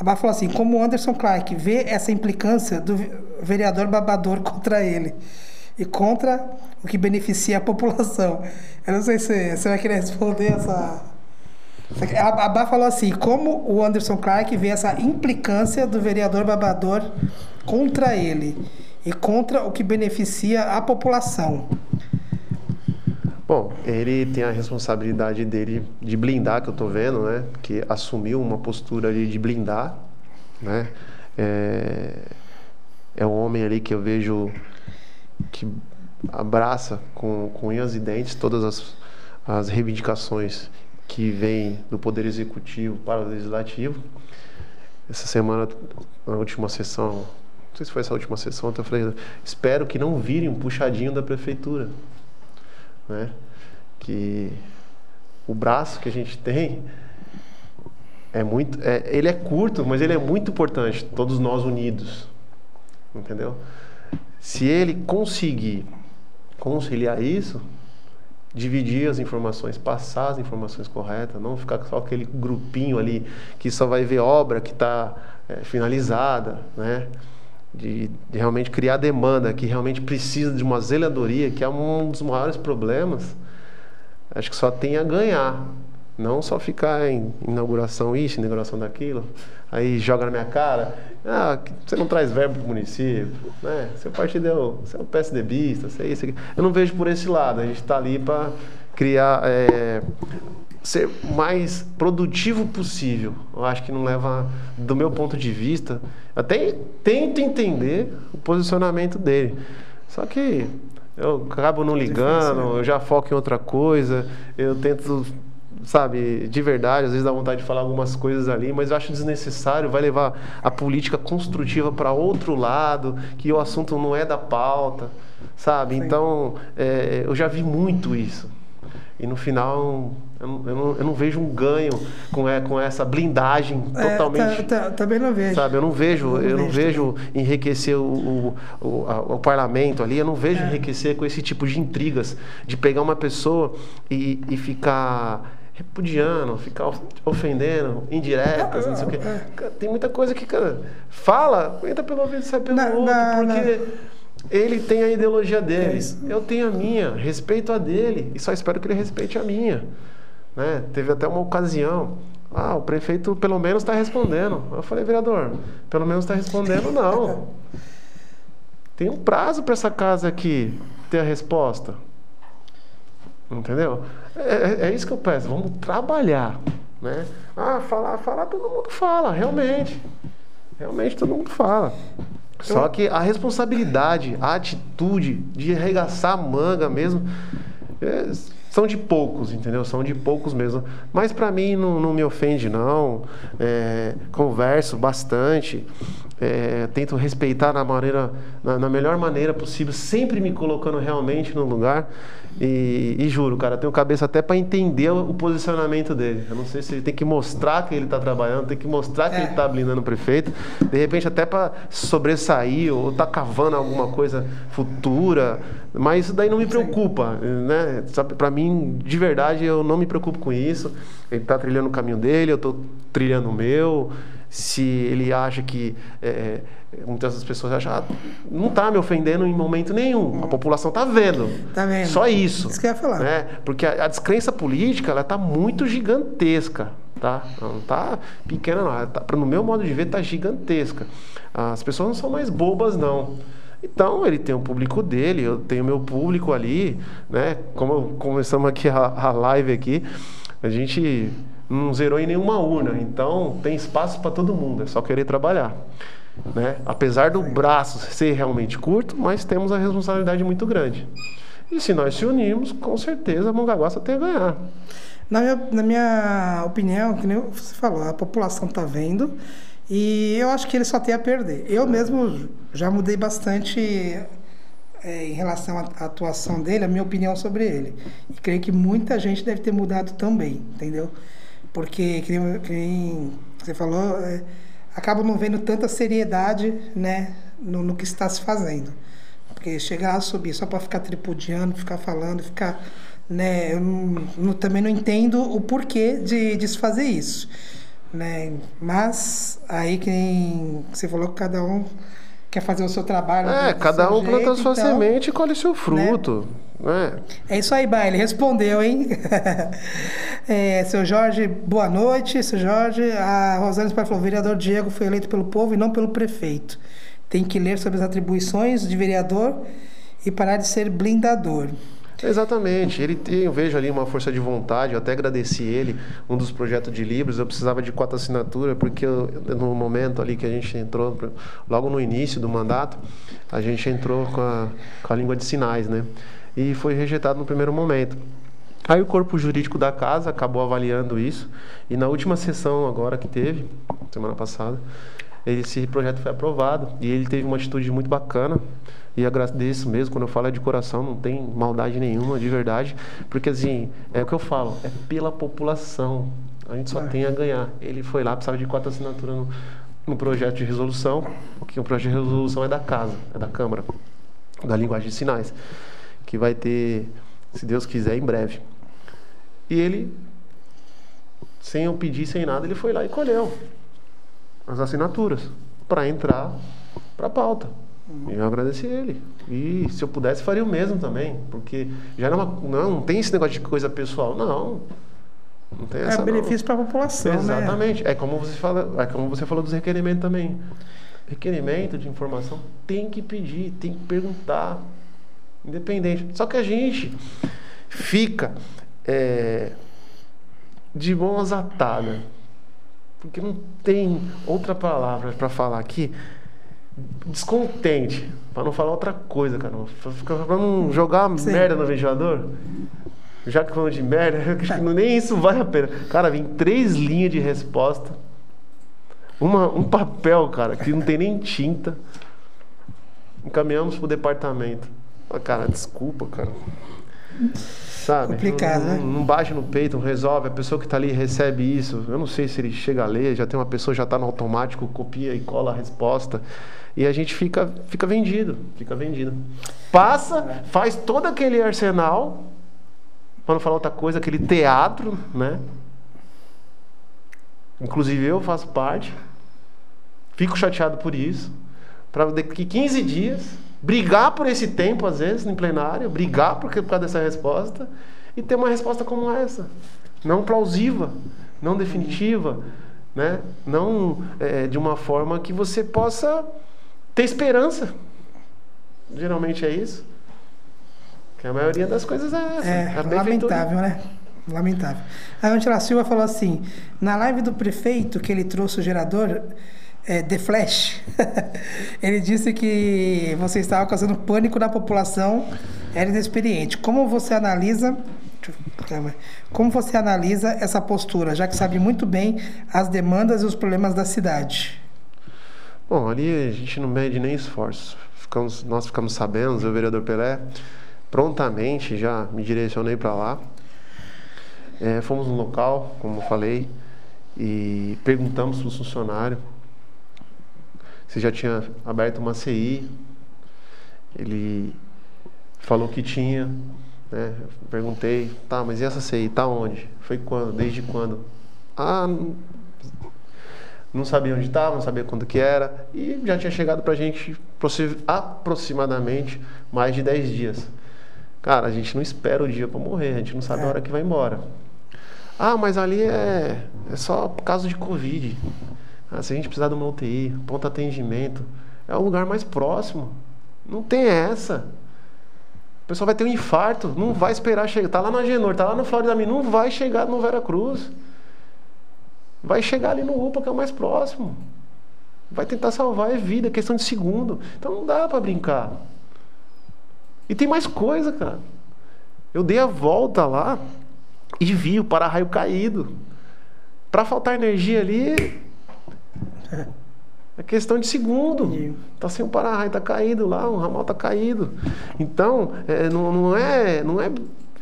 B: A Bá falou assim, como Anderson Clark vê essa implicância do vereador babador contra ele e contra o que beneficia a população. Eu não sei se você vai querer responder essa... A Bá falou assim, como o Anderson Clark vê essa implicância do vereador babador contra ele e contra o que beneficia a população.
C: Bom, ele tem a responsabilidade dele de blindar, que eu estou vendo, né? Que assumiu uma postura ali de blindar, né? É, é um homem ali que eu vejo que abraça com, com unhas e dentes todas as, as reivindicações que vêm do Poder Executivo para o Legislativo. Essa semana, na última sessão, não sei se foi essa última sessão, eu falei, espero que não vire um puxadinho da Prefeitura né? Que o braço que a gente tem é muito, é, ele é curto, mas ele é muito importante. Todos nós unidos, entendeu? Se ele conseguir conciliar isso, dividir as informações, passar as informações corretas, não ficar só aquele grupinho ali que só vai ver obra que está é, finalizada, né? De, de, realmente criar demanda, que realmente precisa de uma zeladoria, que é um dos maiores problemas, acho que só tem a ganhar. Não só ficar em inauguração isso, inauguração daquilo, aí joga na minha cara, ah, você não traz verbo para o município, né? Seu partido é o, você é o PSDBista, você é isso aqui. Eu não vejo por esse lado, a gente está ali para criar é, ser mais produtivo possível. Eu acho que não leva, do meu ponto de vista, até tento entender o posicionamento dele. Só que eu acabo não ligando, eu já foco em outra coisa, eu tento, sabe, de verdade, às vezes dá vontade de falar algumas coisas ali, mas eu acho desnecessário, vai levar a política construtiva para outro lado, que o assunto não é da pauta, sabe? Sim. Então, é, eu já vi muito isso. E no final eu não, eu não, eu não, vejo um ganho com, é, com essa blindagem é, totalmente.
B: Tá, tá, também não vejo.
C: Sabe, eu não vejo, eu não, eu não vejo, enriquecer o, o, o, a, o, parlamento ali, eu não vejo é. enriquecer com esse tipo de intrigas, de pegar uma pessoa e, e ficar repudiando, ficar ofendendo, indiretas, não sei o quê. É. Tem muita coisa que, cara, fala, entra pelo ouvido e sai pelo na, outro, porque. Ele tem a ideologia dele, é eu tenho a minha, respeito a dele e só espero que ele respeite a minha. Né? Teve até uma ocasião, ah, o prefeito pelo menos está respondendo. Eu falei, vereador, pelo menos está respondendo, não. Tem um prazo para essa casa aqui ter a resposta. Entendeu? É, é, é, isso que eu peço, vamos trabalhar. Né? Ah, falar, falar, todo mundo fala, realmente. Realmente todo mundo fala. Só que a responsabilidade, a atitude de arregaçar a manga mesmo, é, são de poucos, entendeu? São de poucos mesmo. Mas para mim não, não, me ofende, não. É, converso bastante. É, tento respeitar na, maneira, na, na, melhor maneira possível, sempre me colocando realmente no lugar. E, e juro, cara, tenho cabeça até para entender o, posicionamento dele. Eu não sei se ele tem que mostrar que ele está trabalhando, tem que mostrar que é. ele está blindando o prefeito, de repente até para sobressair ou tá cavando alguma coisa futura. Mas isso daí não me preocupa, né? Para mim, de verdade, eu não me preocupo com isso. Ele está trilhando o caminho dele, eu estou trilhando o meu. Se ele acha que é, é muitas das pessoas acham ah, não está me ofendendo em momento nenhum. A população está vendo.
B: Tá vendo.
C: Só isso
B: isso que eu ia falar.
C: né? porque a, a descrença política ela está muito gigantesca tá? Não está pequena não. Tá, no meu modo de ver está gigantesca. As pessoas não são mais bobas não então ele tem o público dele, eu tenho meu público ali, né? Como começamos aqui a, a live aqui, a gente não zerou em nenhuma urna. Então tem espaço para todo mundo, é só querer trabalhar. Né? Apesar do braço ser realmente curto, mas temos a responsabilidade muito grande. E se nós se unirmos, com certeza a Mongaguá só tem a ganhar.
B: Na minha, na minha opinião, que nem você falou, a população está vendo e eu acho que ele só tem a perder. Eu mesmo já mudei bastante é, em relação à atuação dele, a minha opinião sobre ele. E creio que muita gente deve ter mudado também, entendeu? Porque, que nem, que nem você falou, é, acabam não vendo tanta seriedade, né, no, no que está se fazendo. Porque chegar a subir só para ficar tripudiando, ficar falando, ficar. Né, eu não, não, também não entendo o porquê de, de se fazer isso. Né? Mas aí quem você falou que cada um quer fazer o seu trabalho.
C: É, cada um planta a sua então, semente e colhe seu fruto. Né?
B: É isso aí, Baile. Respondeu, hein? é, seu Jorge, boa noite. Seu Jorge, a Rosane falou: o vereador Diego foi eleito pelo povo e não pelo prefeito. Tem que ler sobre as atribuições de vereador e parar de ser blindador.
C: Exatamente. Ele tem, eu vejo ali uma força de vontade. Eu até agradeci ele. Um dos projetos de livros, eu precisava de quatro assinaturas, porque eu, no momento ali que a gente entrou, logo no início do mandato, a gente entrou com a, com a língua de sinais, né? E foi rejeitado no primeiro momento. Aí o corpo jurídico da casa acabou avaliando isso. E na última sessão agora que teve, semana passada, esse projeto foi aprovado e ele teve uma atitude muito bacana e agradeço mesmo quando eu falo é de coração não tem maldade nenhuma de verdade porque assim é o que eu falo é pela população a gente só é. tem a ganhar ele foi lá precisava de quatro assinaturas no, no projeto de resolução porque o projeto de resolução é da casa é da câmara da linguagem de sinais que vai ter se Deus quiser em breve e ele sem eu pedir sem nada ele foi lá e colheu as assinaturas para entrar para a pauta. E eu agradeci ele. E se eu pudesse, faria o mesmo também. Porque já não, é uma, não, não tem esse negócio de coisa pessoal. Não. Não tem essa,
B: é benefício para a população.
C: Né? Exatamente. Né? É, como você fala, é como você falou dos requerimentos também. Requerimento de informação tem que pedir, tem que perguntar. Independente. Só que a gente fica é, de mãos atadas porque não tem outra palavra para falar aqui, descontente, para não falar outra coisa, cara. Para não jogar Sim. merda no ventilador. Já que falando de merda, acho que nem isso vale a pena. Cara, vem três linhas de resposta. Uma, um papel, cara, que não tem nem tinta. Encaminhamos pro departamento. Ah, cara, desculpa, cara. Sabe?
B: Complicado,
C: não,
B: né?
C: Não, não bate no peito, não resolve. A pessoa que está ali recebe isso. Eu não sei se ele chega a ler, já tem uma pessoa já está no automático, copia e cola a resposta. E a gente fica, fica vendido, fica vendido. Passa, faz todo aquele arsenal, para não falar outra coisa, aquele teatro, né? Inclusive eu faço parte. Fico chateado por isso. Para daqui 15 dias brigar por esse tempo, às vezes, em plenário, brigar por, por causa dessa resposta e ter uma resposta como essa. Não plausível, não definitiva, né? não é, de uma forma que você possa ter esperança. Geralmente é isso. Que a maioria das coisas é essa.
B: É lamentável, né? Lamentável. A Angela Silva falou assim: na live do prefeito que ele trouxe o gerador, é, The Flash, ele disse que você estava causando pânico na população, era inexperiente. Como você analisa como você analisa essa postura, já que sabe muito bem as demandas e os problemas da cidade?
C: Bom, ali a gente não mede nem esforço. Ficamos, nós ficamos sabendo, o vereador Pelé, prontamente já me direcionei para lá. É, fomos no local, como falei, e perguntamos para o funcionário você já tinha aberto uma CI, ele falou que tinha, né? perguntei, tá, mas e essa CI, tá onde? Foi quando? Desde quando? Ah, não sabia onde estava, não sabia quando que era, e já tinha chegado para a gente aproximadamente mais de 10 dias. Cara, a gente não espera o dia para morrer, a gente não sabe é. a hora que vai embora. Ah, mas ali é, é só caso de Covid. Ah, se a gente precisar de uma UTI, ponto atendimento, é o lugar mais próximo. Não tem essa. O pessoal vai ter um infarto, não vai esperar chegar. Está lá no Agenor, está lá no Florida não vai chegar no Vera Cruz. Vai chegar ali no UPA, que é o mais próximo. Vai tentar salvar a vida, é questão de segundo. Então não dá para brincar. E tem mais coisa, cara. Eu dei a volta lá e vi o para-raio caído. Para faltar energia ali, é questão de segundo. Está sem um para-raio, está caído lá, um ramal está caído. Então, é, não, não, é, não é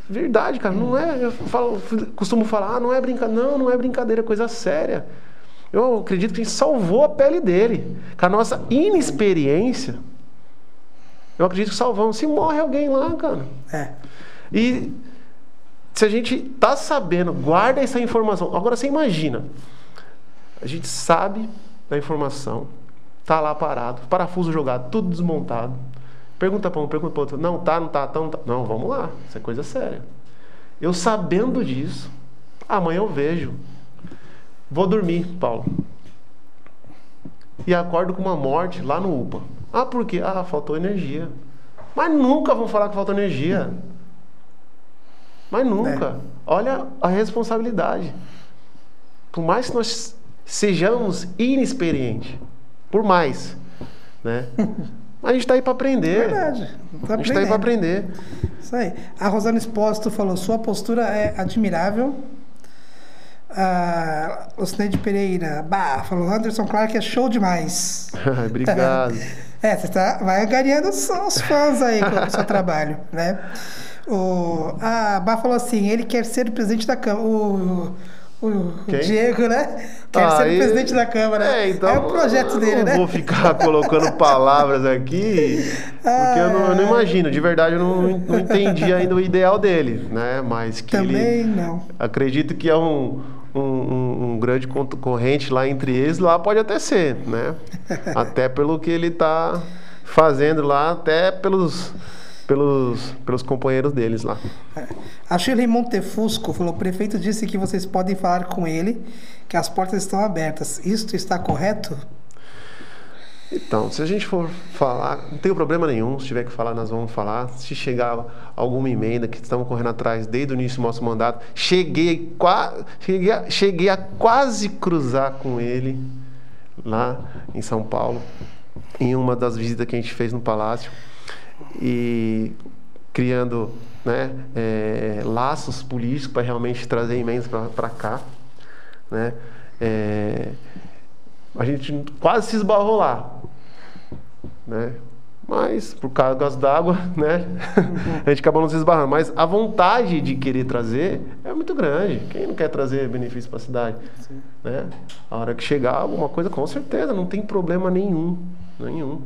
C: verdade, cara. Não é. Eu falo, costumo falar, ah, não é brincadeira. Não, não é brincadeira, é coisa séria. Eu acredito que a gente salvou a pele dele. Com a nossa inexperiência, eu acredito que salvamos. Se morre alguém lá, cara.
B: É.
C: E se a gente tá sabendo, guarda essa informação. Agora você imagina, a gente sabe da informação, tá lá parado, parafuso jogado, tudo desmontado. Pergunta para um, pergunta para outro. Não, tá, não tá, tá, não tá. Não, vamos lá, isso é coisa séria. Eu sabendo disso, amanhã eu vejo. Vou dormir, Paulo. E acordo com uma morte lá no UPA. Ah, por quê? Ah, faltou energia. Mas nunca vão falar que faltou energia. Mas nunca. É. Olha a responsabilidade. Por mais que nós sejamos inexperientes, por mais, né? Mas a gente está aí para aprender.
B: Verdade.
C: Tá a gente está aí para aprender.
B: Isso aí. A Rosana Exposto falou: sua postura é admirável. Ah, o Cineide Pereira, bah, falou: Anderson Clark é show demais.
C: Obrigado.
B: é, você tá, vai angariando os, os fãs aí com o seu trabalho, né? O, a Bá falou assim: ele quer ser o presidente da Câmara. O, o Quem? Diego, né? Quer ah, ser presidente da Câmara. É, então, é o projeto dele, né?
C: Não vou ficar colocando palavras aqui, porque eu, não, eu, não, imagino, de verdade eu não, não entendi ainda o ideal dele, né? Mas que
B: Também
C: ele,
B: não.
C: Acredito que é um, um, um, grande concorrente lá entre eles, lá pode até ser, né? até pelo que ele está fazendo lá, até pelos pelos, pelos companheiros deles lá.
B: A Shirley Montefusco falou: o prefeito disse que vocês podem falar com ele, que as portas estão abertas. Isto está correto?
C: Então, se a gente for falar, não tem problema nenhum. Se tiver que falar, nós vamos falar. Se chegar alguma emenda que estamos correndo atrás desde o início do nosso mandato, cheguei, cheguei, a, cheguei a quase cruzar com ele lá em São Paulo, em uma das visitas que a gente fez no Palácio e criando né, é, laços políticos para realmente trazer emendas para cá. Né? É, a gente quase se esbarrou lá. Né? Mas, por causa d'água, né? a gente acabou não se esbarrando. Mas a vontade de querer trazer é muito grande. Quem não quer trazer benefício para a cidade? Né? A hora que chegar alguma coisa, com certeza, não tem problema nenhum. Nenhum.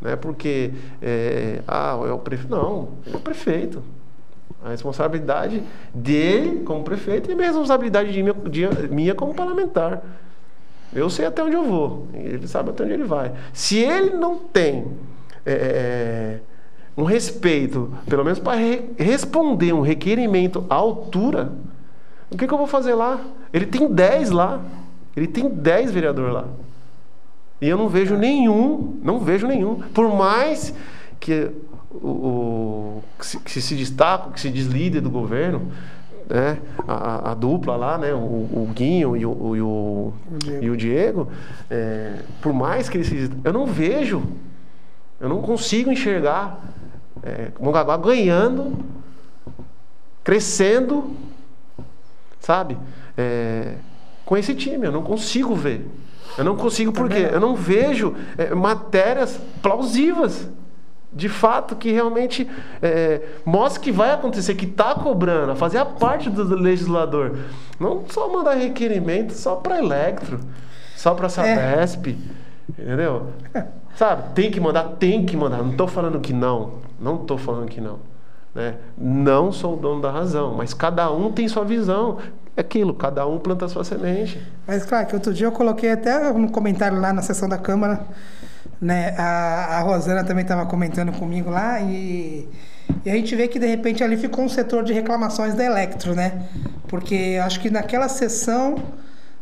C: Né? Porque, é, ah, é o prefeito. Não, é o prefeito. A responsabilidade dele como prefeito e a responsabilidade de minha, de, minha como parlamentar. Eu sei até onde eu vou, ele sabe até onde ele vai. Se ele não tem é, um respeito, pelo menos para re responder um requerimento à altura, o que, que eu vou fazer lá? Ele tem 10 lá. Ele tem 10 vereadores lá. E eu não vejo nenhum, não vejo nenhum. Por mais que o, o que, se, que se destaca, que se diz líder do governo, né? A, a, dupla lá, né? O, o Guinho e o, e o, e o Diego, é, por mais que eles se, eu não vejo, eu não consigo enxergar é, Mongaguá ganhando, crescendo, sabe? É, com esse time, eu não consigo ver. Eu não consigo porque eu não vejo é, matérias plausivas de fato que realmente é, mostra que vai acontecer, que está cobrando, fazer a parte do legislador. Não só mandar requerimento só para Electro, só para Sabesp, é. entendeu? Sabe, tem que mandar, tem que mandar. Não estou falando que não, não estou falando que não. Né? Não sou o dono da razão, mas cada um tem sua visão. É aquilo, cada um planta a sua semente.
B: Mas, claro, que outro dia eu coloquei até um comentário lá na sessão da Câmara, né? A, a Rosana também estava comentando comigo lá e, e a gente vê que de repente ali ficou um setor de reclamações da Electro, né? Porque acho que naquela sessão,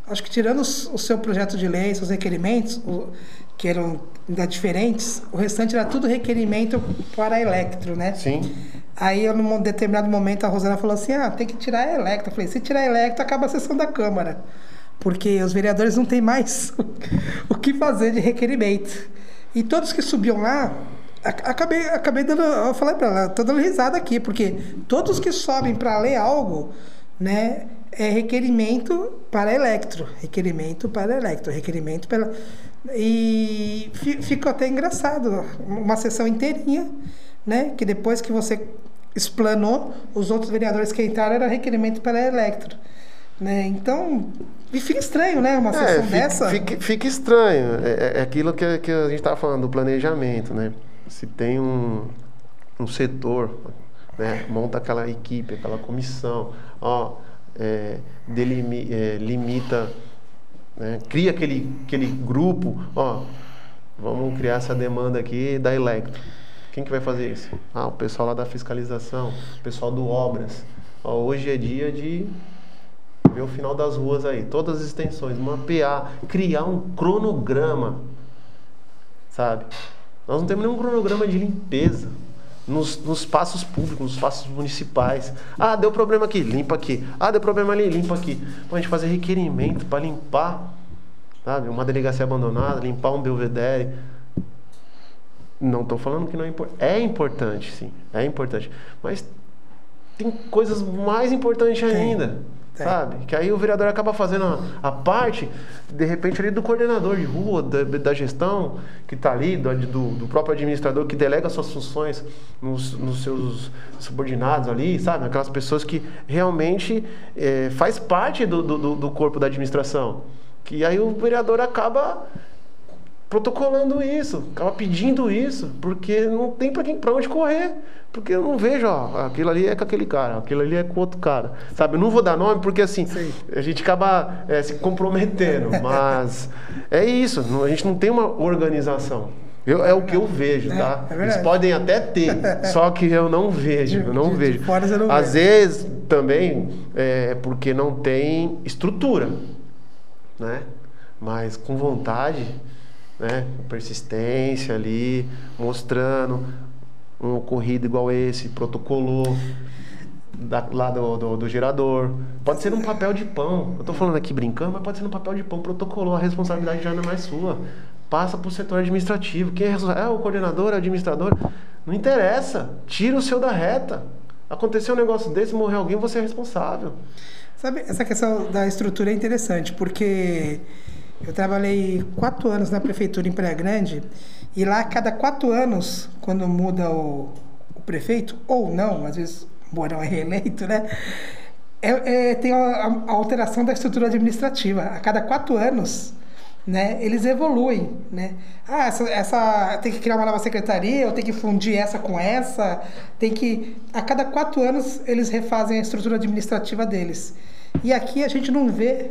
B: acho que tirando o seu projeto de lei, seus requerimentos, o, que eram ainda diferentes, o restante era tudo requerimento para a Electro, né?
C: Sim.
B: Aí, num determinado momento, a Rosana falou assim: ah, tem que tirar a Electro. Eu falei: se tirar a Electro, acaba a sessão da Câmara. Porque os vereadores não têm mais o que fazer de requerimento. E todos que subiam lá, acabei, acabei dando. Eu falei para ela: tô dando risada aqui, porque todos que sobem para ler algo, né? É requerimento para Electro, requerimento para Electro, requerimento para. E ficou até engraçado, uma sessão inteirinha né? Que depois que você explanou, os outros vereadores que entraram era requerimento pela Electro. Né? Então, e fica estranho, né? Uma sessão
C: é, fica,
B: dessa.
C: Fica, fica estranho. É, é aquilo que, que a gente estava falando, do planejamento, né? Se tem um, um setor, né? monta aquela equipe, aquela comissão, ó, é, delimi, é, limita, né? cria aquele, aquele grupo, ó, vamos criar essa demanda aqui da Electro. Quem que vai fazer isso? Ah, o pessoal lá da fiscalização, o pessoal do Obras. Ó, hoje é dia de ver o final das ruas aí, todas as extensões, mapear, criar um cronograma, sabe? Nós não temos nenhum cronograma de limpeza nos, nos espaços públicos, nos espaços municipais. Ah, deu problema aqui, limpa aqui. Ah, deu problema ali, limpa aqui. Pô, a gente fazer requerimento para limpar, sabe? Uma delegacia abandonada, limpar um belvedere. Não estou falando que não é importante. É importante, sim. É importante. Mas tem coisas mais importantes ainda. Tem. Sabe? Que aí o vereador acaba fazendo a, a, parte, de repente, ali do coordenador de rua, da, da gestão que está ali, do, do, do, próprio administrador que delega suas funções nos, nos seus subordinados ali, sabe? Aquelas pessoas que realmente é, faz parte do, do, do corpo da administração. Que aí o vereador acaba protocolando isso, acaba pedindo isso, porque não tem para onde correr. Porque eu não vejo, ó, aquilo ali é com aquele cara, aquilo ali é com outro cara. Sabe, eu não vou dar nome porque assim, Sim. a gente acaba é, se comprometendo, mas é isso, a gente não tem uma organização. Eu, é o que eu vejo, é, tá? É Eles podem até ter, só que eu não vejo, eu não de, vejo. De fora você não Às vê. vezes também é porque não tem estrutura, né? Mas com vontade, né? Persistência ali, mostrando um ocorrido igual esse, protocolou da, lá do, do, do, gerador. Pode ser num papel de pão. Eu tô falando aqui brincando, mas pode ser num papel de pão. Protocolou, a responsabilidade já não é mais sua. Passa para o setor administrativo. Quem é, é o coordenador, é o administrador? Não interessa. Tira o seu da reta. Aconteceu um negócio desse, morreu alguém, você é responsável.
B: Sabe, essa questão da estrutura é interessante, porque eu trabalhei quatro anos na prefeitura em Praia Grande e lá, a cada quatro anos, quando muda o, o prefeito, ou não, às vezes o é reeleito, né? É, é, tem a, a, alteração da estrutura administrativa. A cada quatro anos, né, eles evoluem, né? Ah, essa, essa tem que criar uma nova secretaria, ou tem que fundir essa com essa, tem que a cada quatro anos eles refazem a estrutura administrativa deles. E aqui a gente não vê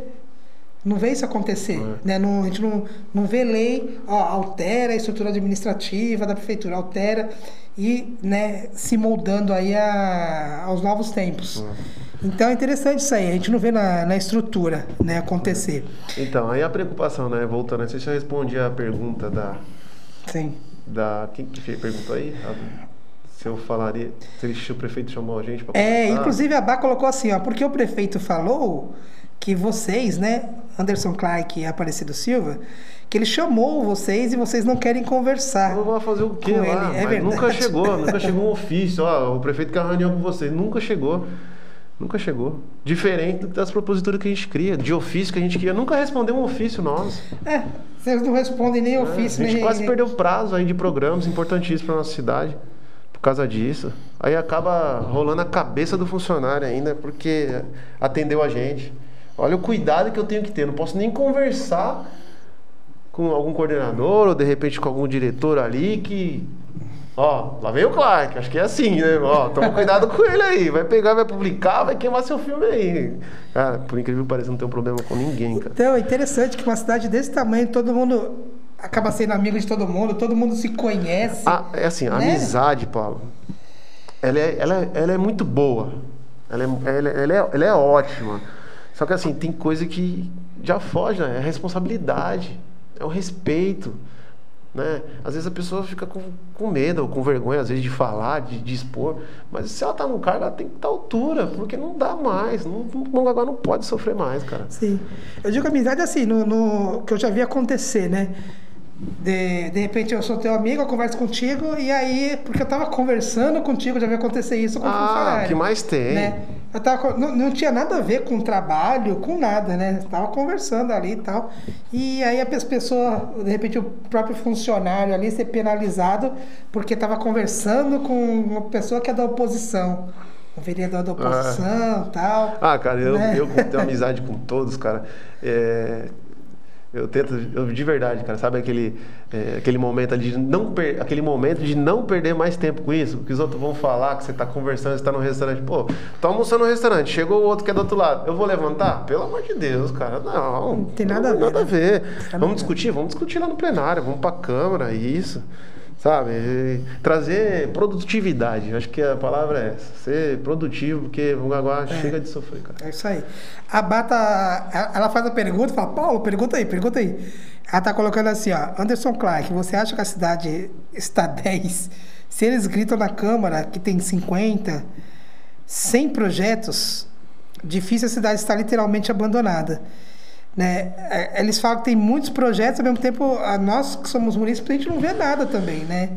B: não vê isso acontecer, é. né? Não, a gente não, não vê lei, ó, altera a estrutura administrativa da prefeitura, altera e né, se moldando aí a, aos novos tempos. É. Então é interessante isso aí, a gente não vê na, na estrutura né, acontecer.
C: Então, aí a preocupação, né? Voltando, não sei se eu respondi a pergunta da.
B: Sim.
C: Da. Quem que perguntou aí? se eu falaria, se o prefeito chamou a gente para
B: É, inclusive a Bá colocou assim, ó, porque o prefeito falou que vocês, né, Anderson Clark e Aparecido Silva, que ele chamou vocês e vocês não querem conversar.
C: Não vai fazer o quê lá? É nunca chegou, nunca chegou um ofício, ó, o prefeito quer uma reunião com vocês, nunca chegou. Nunca chegou. Diferente das proposituras que a gente cria, de ofício que a gente cria. Nunca respondeu um ofício nosso.
B: É, vocês não respondem nem ofício,
C: é, A gente
B: nem,
C: quase
B: nem...
C: perdeu prazo aí de programas importantíssimos para nossa cidade por causa disso. Aí acaba rolando a cabeça do funcionário ainda, porque atendeu a gente. Olha o cuidado que eu tenho que ter. Não posso nem conversar com algum coordenador ou de repente com algum diretor ali que. Ó, lá vem o Clark, acho que é assim, né? Ó, toma cuidado com ele aí. Vai pegar, vai publicar, vai queimar seu filme aí. Cara, por incrível que pareça, não tem um problema com ninguém, cara.
B: Então, é interessante que uma cidade desse tamanho, todo mundo acaba sendo amigo de todo mundo, todo mundo se conhece.
C: Ah, é assim, a né? amizade, Paulo, ela é, ela, é, ela é muito boa. Ela é, ela, é, ela, é, ela é ótima. Só que assim, tem coisa que já foge, né? É responsabilidade, é o respeito. Né? Às vezes a pessoa fica com, com medo ou com vergonha, às vezes, de falar, de, de expor. Mas se ela está no cargo, ela tem que estar à altura, porque não dá mais. Não, não, agora não pode sofrer mais, cara.
B: Sim. Eu digo amizade assim, no, no que eu já vi acontecer, né? De, de repente eu sou teu amigo, eu converso contigo, e aí, porque eu tava conversando contigo, já vi acontecer isso com o
C: ah, funcionário. que mais tem.
B: Né? Eu tava, não, não tinha nada a ver com trabalho, com nada, né? Tava conversando ali e tal. E aí a pessoa, de repente, o próprio funcionário ali ser penalizado porque tava conversando com uma pessoa que é da oposição. o vereador da oposição e tal.
C: Ah, cara, eu,
B: né?
C: eu tenho amizade com todos, cara. É, eu tento, eu, de verdade, cara, sabe aquele, é, aquele momento ali de não per, aquele momento de não perder mais tempo com isso, que os outros vão falar que você está conversando, você está no restaurante, pô, tá almoçando no restaurante, chegou o outro que é do outro lado, eu vou levantar? Pelo amor de Deus, cara, não,
B: não tem nada
C: não,
B: a ver.
C: Nada a
B: né?
C: ver.
B: Nada
C: Vamos discutir, vamos discutir lá no plenário, vamos para a câmara, isso. Sabe? Trazer produtividade. Acho que a palavra é essa. Ser produtivo, porque o Gaguá chega de sofrer, cara.
B: É isso aí. A Bata, ela faz a pergunta, fala, Paulo, pergunta aí, pergunta aí. Ela tá colocando assim, ó, Anderson Clark, você acha que a cidade está 10? Se eles gritam na Câmara que tem 50, 100 projetos, difícil a cidade estar literalmente abandonada. Né? É, Eles falam que tem muitos projetos, ao mesmo tempo, nós que somos munícipes, a gente não vê nada também, né?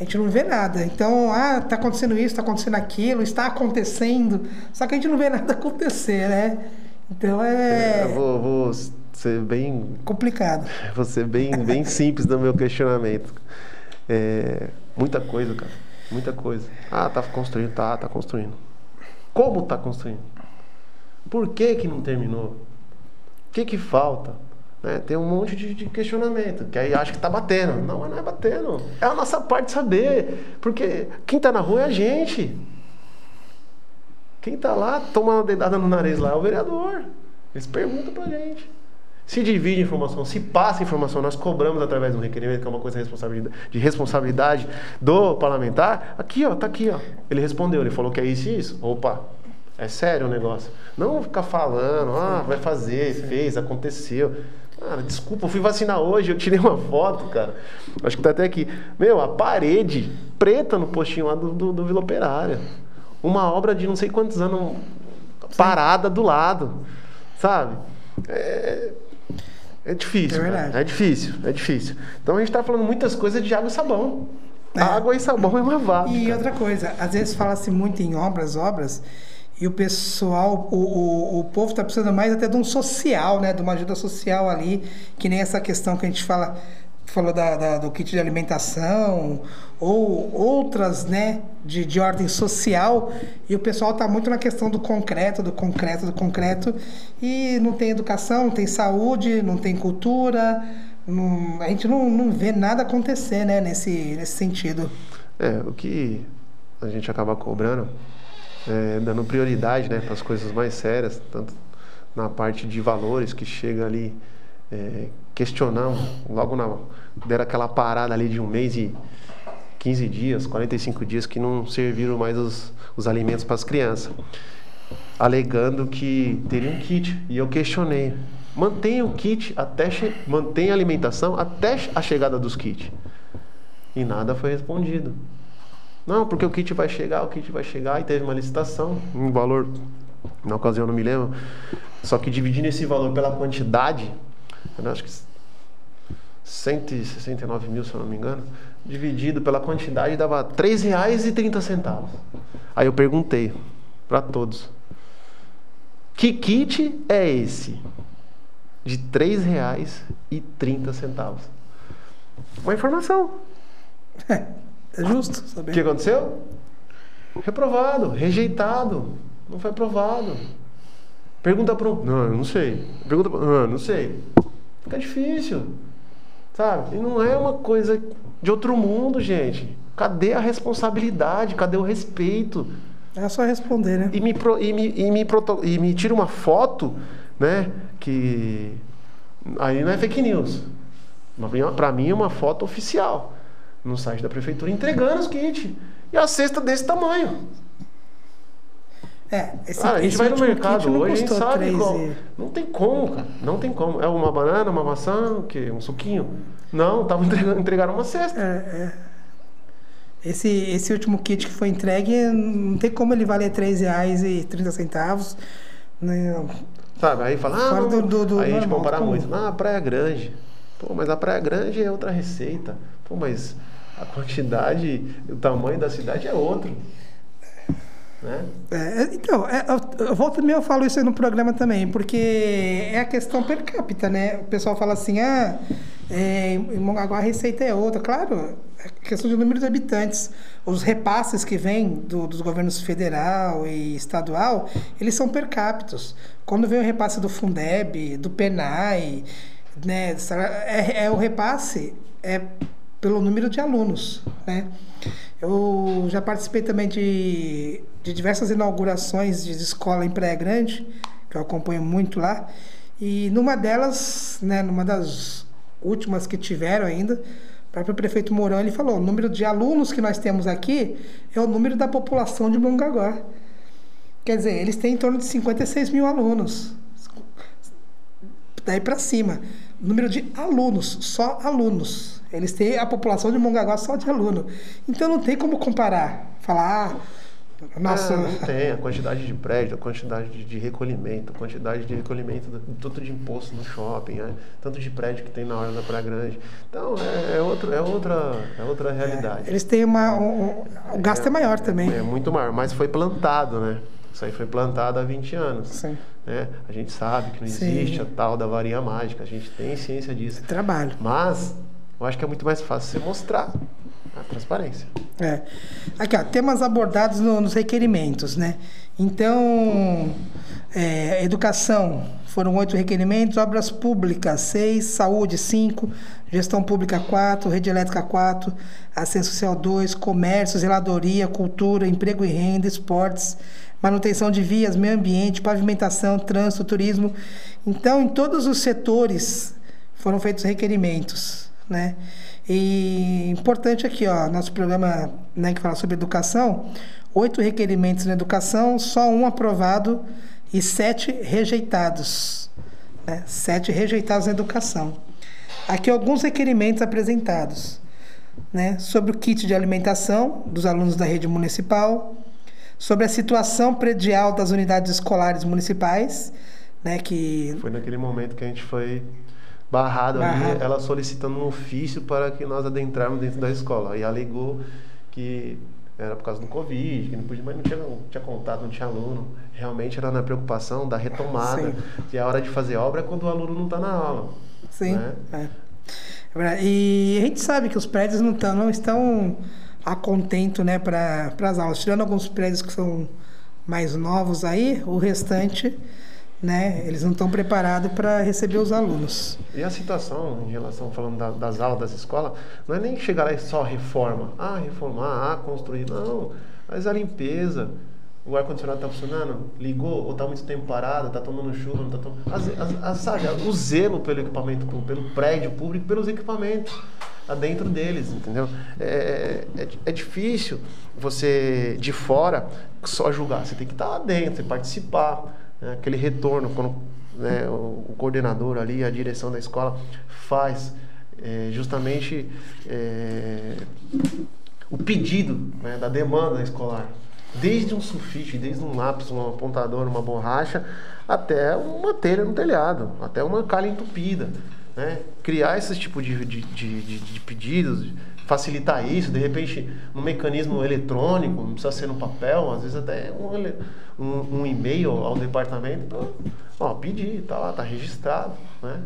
B: A gente não vê nada. Então, ah, tá acontecendo isso, tá acontecendo aquilo, está acontecendo, só que a gente não vê nada acontecer, né? Então é
C: Eu vou, vou ser bem
B: complicado.
C: Vou ser bem, bem simples no meu questionamento. É, muita coisa, cara. Muita coisa. Ah, tá construindo, tá, tá construindo. Como tá construindo? Por que que não terminou? O que que falta? Né? Tem um monte de, de questionamento, que aí acha que tá batendo. Não, não é batendo. É a nossa parte saber. Porque quem tá na rua é a gente. Quem tá lá tomando dedada no nariz lá é o vereador. Eles perguntam pra gente. Se divide informação, se passa informação, nós cobramos através do requerimento, que é uma coisa de responsabilidade do parlamentar. Aqui, ó, tá aqui, ó. Ele respondeu, ele falou que é isso e isso. Opa, é sério o negócio. Não ficar falando, ah, vai fazer, fez, aconteceu. Cara, desculpa, eu fui vacinar hoje, eu tirei uma foto, cara. Acho que tá até aqui. Meu, a parede preta no postinho lá do, do, do Vila Operária. Uma obra de não sei quantos anos parada do lado. Sabe? É, é difícil.
B: É
C: cara.
B: verdade.
C: É difícil, é difícil. Então a gente tá falando muitas coisas de água e sabão.
B: É.
C: Água e sabão é uma vaca.
B: E outra coisa, às vezes fala-se muito em obras, obras, e o pessoal, o, o, o povo está precisando mais até de um social, né? De uma ajuda social ali, que nem essa questão que a gente fala, falou da, da- do kit de alimentação, ou outras, né, de, de ordem social, e o pessoal está muito na questão do concreto, do concreto, do concreto, e não tem educação, não tem saúde, não tem cultura, não- a gente não, não vê nada acontecer, né, nesse, nesse sentido.
C: É, o que a gente acaba cobrando, é, dando prioridade né, para as coisas mais sérias, tanto na parte de valores que chega ali é, questionando, logo na, deram aquela parada ali de um mês e 15 dias, 45 dias que não serviram mais os, os alimentos para as crianças, alegando que teria um kit. E eu questionei. Mantenha o kit até mantenha a alimentação até a chegada dos kits. E nada foi respondido. Não, porque o kit vai chegar, o kit vai chegar, e teve uma licitação, um valor, na ocasião não me lembro, só que dividindo esse valor pela quantidade, eu acho que 169 mil, se eu não me engano, dividido pela quantidade dava R$ 3,30. Aí eu perguntei para todos, que kit é esse? De R$ 3,30. Uma informação.
B: É justo
C: O que aconteceu? Reprovado, rejeitado, não foi aprovado. Pergunta para um, não, eu não sei. Pergunta para não, não sei. Fica difícil, sabe? E não é uma coisa de outro mundo, gente. Cadê a responsabilidade? Cadê o respeito?
B: É só responder, né?
C: E me, pro- e me, e me, proto- e me tira uma foto, né? Que aí não é fake news. Para mim é uma foto oficial no site da prefeitura entregando os kits. E a cesta desse tamanho.
B: É, esse,
C: Cara, a gente vai no mercado hoje, a gente sabe
B: e-
C: Não tem como, cara. Não tem como. É uma banana, uma maçã, o quê? Um suquinho? Não, tava entregando, entregaram uma cesta.
B: É, é. Esse, esse último kit que foi entregue, não tem como ele valer R$ 3,30. Né?
C: Sabe? Aí fala, ah, não,
B: do- do- do
C: aí a gente compara
B: como?
C: muito. Ah, Praia Grande. Pô, mas a Praia Grande é outra receita. Pô, mas a quantidade, o tamanho da cidade é outro. Né?
B: É, então, é, eu, eu volto também, eu falo isso no programa também, porque é a questão per capita, né? O pessoal fala assim, ah, É, em Mongaguá a receita é outra. Claro, é questão de número de habitantes. Os repasses que vêm do, dos governos federal e estadual, eles são per capita. Quando vem o repasse do Fundeb, do PENAI, né, é, é o repasse é pelo número de alunos, né? Eu já participei também de, de diversas inaugurações de escola em Praia Grande, que eu acompanho muito lá, e numa delas, né, numa das últimas que tiveram ainda, o próprio prefeito Mourão ele falou: o número de alunos que nós temos aqui é o número da população de Mongaguá. Quer dizer, eles têm em torno de 56 mil alunos. Daí para cima. Número de alunos, só alunos. Eles têm a população de Mongaguá só de aluno. Então não tem como comparar. Falar, ah,
C: nossa. É, não tem. A quantidade de prédio, a quantidade de, de recolhimento, a quantidade de recolhimento, tanto de imposto no shopping, é, tanto de prédio que tem na hora da Praia Grande. Então, é, é, outro, é, outra, é outra realidade.
B: É, eles têm uma. Um, o gasto é, maior também.
C: É muito maior, mas foi plantado, né? Isso aí foi plantado há 20 anos.
B: Sim.
C: Né? A gente sabe que não existe Sim. a tal da varinha mágica, a gente tem ciência disso.
B: Trabalho.
C: Mas eu acho que é muito mais fácil você mostrar a transparência.
B: É. Aqui, ó, temas abordados no, nos requerimentos, né? Então, é, educação, foram oito requerimentos, obras públicas, seis, saúde, cinco, gestão pública, quatro, rede elétrica, quatro, assistência social, dois, comércio, zeladoria, cultura, emprego e renda, esportes, manutenção de vias, meio ambiente, pavimentação, trânsito, turismo. Então, em todos os setores foram feitos requerimentos, né? E importante aqui, ó, nosso programa né, que fala sobre educação, oito requerimentos na educação, só um aprovado e sete rejeitados. Né? Sete rejeitados na educação. Aqui alguns requerimentos apresentados. Né? Sobre o kit de alimentação dos alunos da rede municipal, sobre a situação predial das unidades escolares municipais, né, que
C: foi naquele momento que a gente foi barrado, barrado. ali, ela solicitando um ofício para que nós adentrarmos dentro da escola. E alegou que era por causa do Covid, que não podia, mas não tinha, não tinha contato, não tinha aluno. Realmente era na preocupação da retomada, Sim. que a hora de fazer obra é quando o aluno não está na aula.
B: Sim. Né? É. é e a gente sabe que os prédios não, tão, não estão a contento né, para as aulas. Tirando alguns prédios que são mais novos aí, o restante né? Eles não estão preparados para receber os alunos.
C: E a situação em relação, falando da, das aulas das escolas, não é nem chegar lá e só reforma. Ah, reformar, ah, construir. Não, mas a limpeza, o ar-condicionado está funcionando, ligou ou está muito tempo parado, está tomando chuva, não está tomando... As, as, sabe, o zelo pelo equipamento, pelo prédio público, pelos equipamentos dentro deles, entendeu? É, é, é, difícil você, de fora, só julgar. Você tem que estar lá dentro, participar né, aquele retorno quando né, o, o, coordenador ali, a direção da escola faz é, justamente é, o pedido né, da demanda escolar. Desde um sulfite, desde um lápis, um apontador, uma borracha, até uma telha no telhado, até uma calha entupida. Né? Criar esse tipo de, de, de, de pedidos, facilitar isso, de repente, um mecanismo eletrônico, não precisa ser no papel, às vezes até um, um, um e-mail ao departamento, ó, pedir, tá lá, tá registrado, né?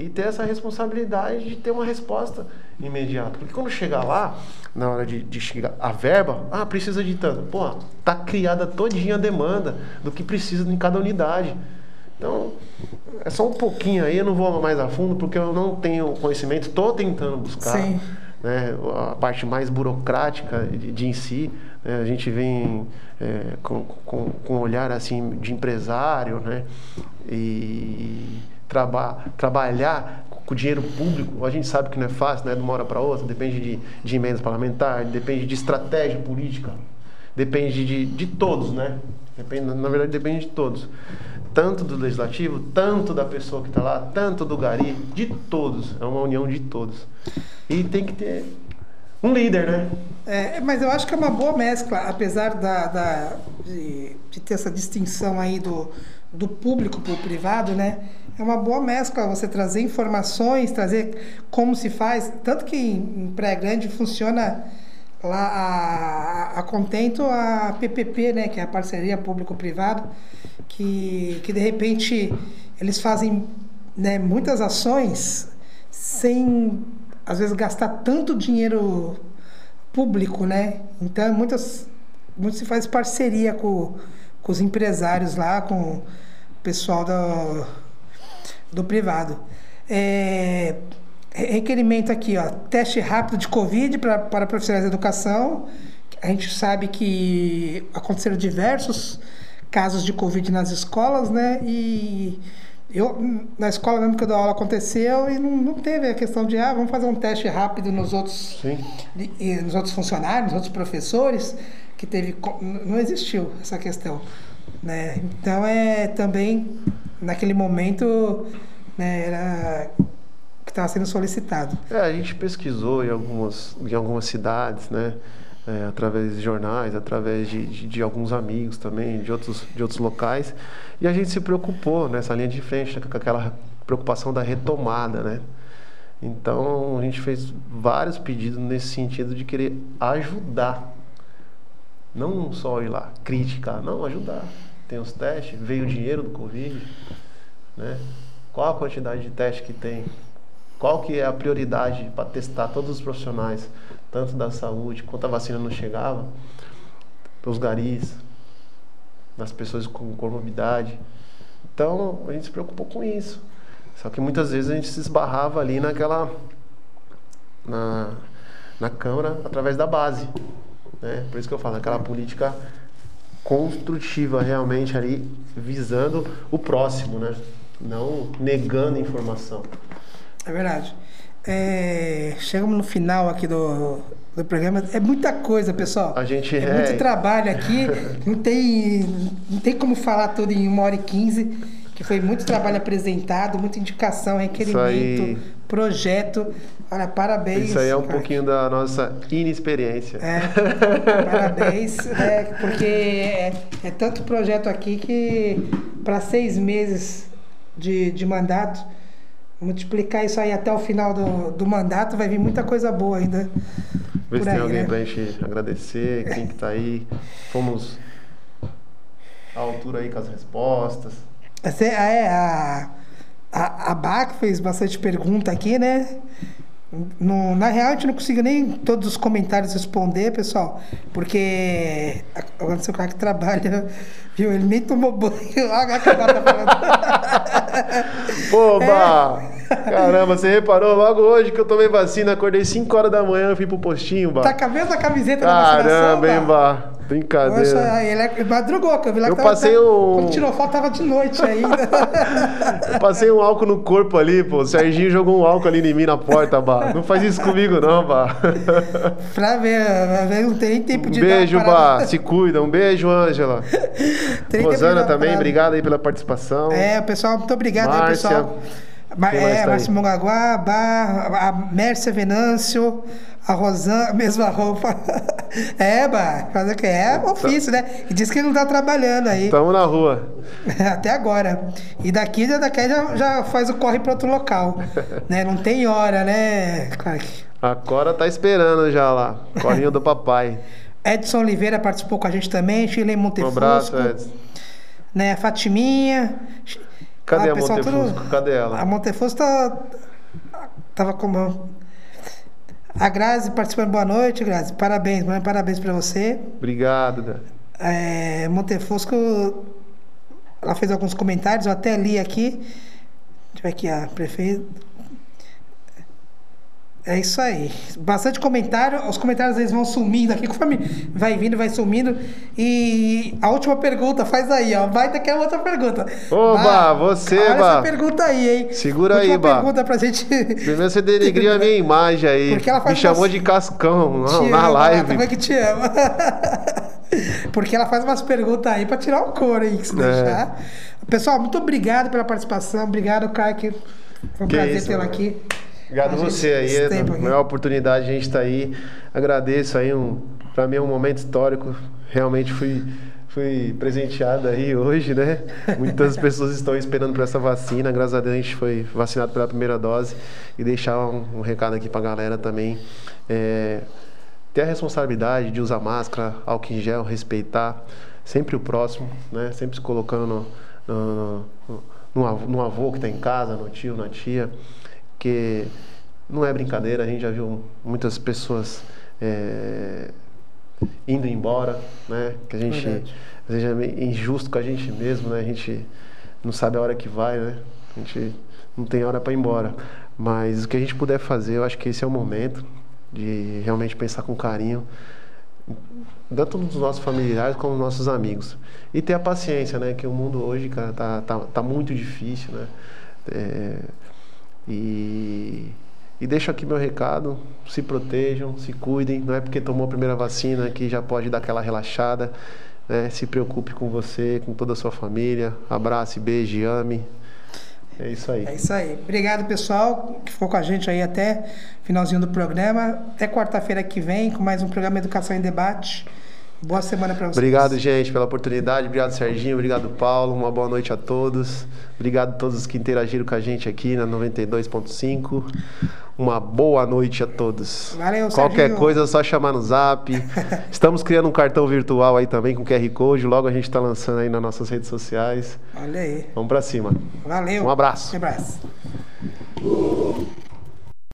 C: E ter essa responsabilidade de ter uma resposta imediata. Porque quando chegar lá, na hora de, de chegar a verba, ah, precisa de tanto. Pô, tá criada todinha a demanda do que precisa em cada unidade. Então, é só um pouquinho aí, eu não vou mais a fundo porque eu não tenho conhecimento, estou tentando buscar. Sim né, a parte mais burocrática de, de em si. Né, a gente vem é, com, com, com, um olhar assim de empresário, né, e traba, trabalhar com dinheiro público, a gente sabe que não é fácil, né, de uma hora para outra, depende de, de emendas parlamentares, depende de estratégia política, depende de, de todos, né? Depende, na verdade, depende de todos tanto do legislativo, tanto da pessoa que está lá, tanto do gari, de todos. É uma união de todos. E tem que ter um líder, né?
B: É, mas eu acho que é uma boa mescla, apesar da, da de, de, ter essa distinção aí do, do público para o privado, né? É uma boa mescla você trazer informações, trazer como se faz. Tanto que em Praia Grande funciona lá a, a Contento, a PPP, né? Que é a parceria público-privado que, que de repente eles fazem né, muitas ações sem, às vezes, gastar tanto dinheiro público, né? Então, muitas, muito se faz parceria com, com os empresários lá, com o pessoal do, do privado. É, requerimento aqui, ó, teste rápido de Covid pra, para profissionais de educação. A gente sabe que aconteceram diversos casos de Covid nas escolas, né? E eu, na escola mesmo que eu dou aula aconteceu e não, não teve a questão de, ah, vamos fazer um teste rápido nos outros, nos outros funcionários, nos outros professores, que teve, não existiu essa questão. Né? Então, é também, naquele momento, né, era que estava sendo solicitado.
C: É, a gente pesquisou em algumas, em algumas cidades, né? É, através de jornais, através de, de, de, alguns amigos também, de outros, de outros locais. E a gente se preocupou nessa linha de frente, né, com aquela preocupação da retomada, né? Então, a gente fez vários pedidos nesse sentido de querer ajudar. Não só ir lá criticar, não, ajudar. Tem os testes, veio o dinheiro do Covid, né? Qual a quantidade de testes que tem? Qual que é a prioridade para testar todos os profissionais? tanto da saúde, quanto a vacina não chegava, os garis, das pessoas com comorbidade. Então, a gente se preocupou com isso. Só que muitas vezes a gente se esbarrava ali naquela. na, na Câmara através da base. Né? Por isso que eu falo, aquela política construtiva realmente ali, visando o próximo, né? Não negando informação.
B: É verdade. É, chegamos no final aqui do, do programa. É muita coisa, pessoal.
C: A gente
B: é, é... muito trabalho aqui. não, tem, não tem como falar tudo em uma hora e quinze. Que foi muito trabalho apresentado, muita indicação, requerimento, projeto. Olha, parabéns.
C: Isso aí é um cara. pouquinho da nossa inexperiência.
B: É, parabéns, é, porque é, é tanto projeto aqui que para seis meses de, de mandato multiplicar isso aí até o final do, do mandato, vai vir muita coisa boa ainda.
C: Vê se tem aí, alguém né? pra gente agradecer, quem que tá aí. Fomos à altura aí com as respostas.
B: Essa é, a, a, a BAC fez bastante pergunta aqui, né? No, na real, a gente não conseguiu nem todos os comentários responder, pessoal, porque agora seu cara que trabalha, viu? Ele nem tomou banho. Olha a tá
C: falando. Oba! É. Caramba, você reparou logo hoje que eu tomei vacina, acordei 5 horas da manhã, fui pro postinho, Bah.
B: Tá com a mesma camiseta
C: Caramba, da vacinação, hein, Bah. Brincadeira.
B: Nossa, ele é madrugou, que eu vi lá
C: eu
B: que
C: passei
B: tava,
C: um...
B: Quando tirou foto, tava de noite ainda.
C: eu passei um álcool no corpo ali, pô. O Serginho jogou um álcool ali em mim na porta, Bah. Não faz isso comigo, não, Bah.
B: pra ver, não tem tempo de
C: um Beijo, Bah. Se cuida. Um beijo, Ângela. Rosana também, obrigado aí pela participação.
B: É, pessoal, muito obrigado Márcia. aí, pessoal. é, Márcio Mongaguá, a Mércia Venâncio, a Rosana, mesma roupa. é, bah, fazer o que? É ofício, né? E diz que não tá trabalhando aí.
C: Estamos na rua.
B: Até agora. E daqui, daqui já, já faz o corre para outro local. né? Não tem hora, né, Clark?
C: A Cora tá esperando já lá. Corrinho do papai.
B: Edson Oliveira participou com a gente também. Chile Montefusco. Um abraço, Edson. Né, Fatiminha.
C: Cadê ah, a Montefusco? Tudo... Cadê ela?
B: A Montefusco tá... tava como a Grazi participando, boa noite, Grazi. Parabéns, mãe, parabéns para você.
C: Obrigado, Dan.
B: É, Montefusco, ela fez alguns comentários, eu até li aqui. Deixa eu ver aqui, a prefeita. É isso aí. Bastante comentário. Os comentários eles vão sumindo aqui, conforme vai vindo, vai sumindo. E a última pergunta, faz aí, ó. Vai daqui a outra pergunta.
C: Oba, bah, você,
B: olha
C: Bah.
B: essa pergunta aí, hein?
C: Segura última aí, Bah.
B: pergunta pra gente.
C: Primeiro você denegriu a minha imagem aí. Porque ela faz Me chamou de cascão não, na
B: ama,
C: live.
B: Como é que te ama? Porque ela faz umas perguntas aí pra tirar o couro aí, se é. deixar. Pessoal, muito obrigado pela participação. Obrigado, Kaique. Foi um que prazer tê-lo aqui.
C: Obrigado a você aí, é a maior oportunidade a gente estar tá aí. Agradeço aí, um, para mim é um momento histórico. Realmente fui, fui presenteado aí hoje, né? Muitas pessoas estão esperando por essa vacina. Graças a Deus a gente foi vacinado pela primeira dose. E deixar um, um recado aqui para a galera também. É, ter a responsabilidade de usar máscara, álcool em gel, respeitar sempre o próximo, né? Sempre se colocando no, no, no, no avô que está em casa, no tio, na tia porque não é brincadeira, a gente já viu muitas pessoas é, indo embora, né? Que a gente Verdade. às vezes é meio injusto com a gente mesmo, né? A gente não sabe a hora que vai, né? A gente não tem hora para ir embora. Mas o que a gente puder fazer, eu acho que esse é o momento de realmente pensar com carinho, tanto nos nossos familiares como nos nossos amigos. E ter a paciência, né? Que o mundo hoje, cara, tá, tá, tá muito difícil, né? É, e, e deixo aqui meu recado: se protejam, se cuidem. Não é porque tomou a primeira vacina que já pode dar aquela relaxada. Né? Se preocupe com você, com toda a sua família. Abrace, beije, ame. É isso aí.
B: É isso aí. Obrigado, pessoal, que ficou com a gente aí até finalzinho do programa. Até quarta-feira que vem com mais um programa Educação em Debate. Boa semana para vocês.
C: Obrigado, gente, pela oportunidade. Obrigado, Serginho. Obrigado, Paulo. Uma boa noite a todos. Obrigado a todos que interagiram com a gente aqui na 92.5. Uma boa noite a todos.
B: Valeu,
C: Qualquer
B: Serginho.
C: coisa é só chamar no zap. Estamos criando um cartão virtual aí também com QR Code. Logo a gente está lançando aí nas nossas redes sociais.
B: Olha aí.
C: Vamos para cima.
B: Valeu.
C: Um abraço.
B: Um abraço.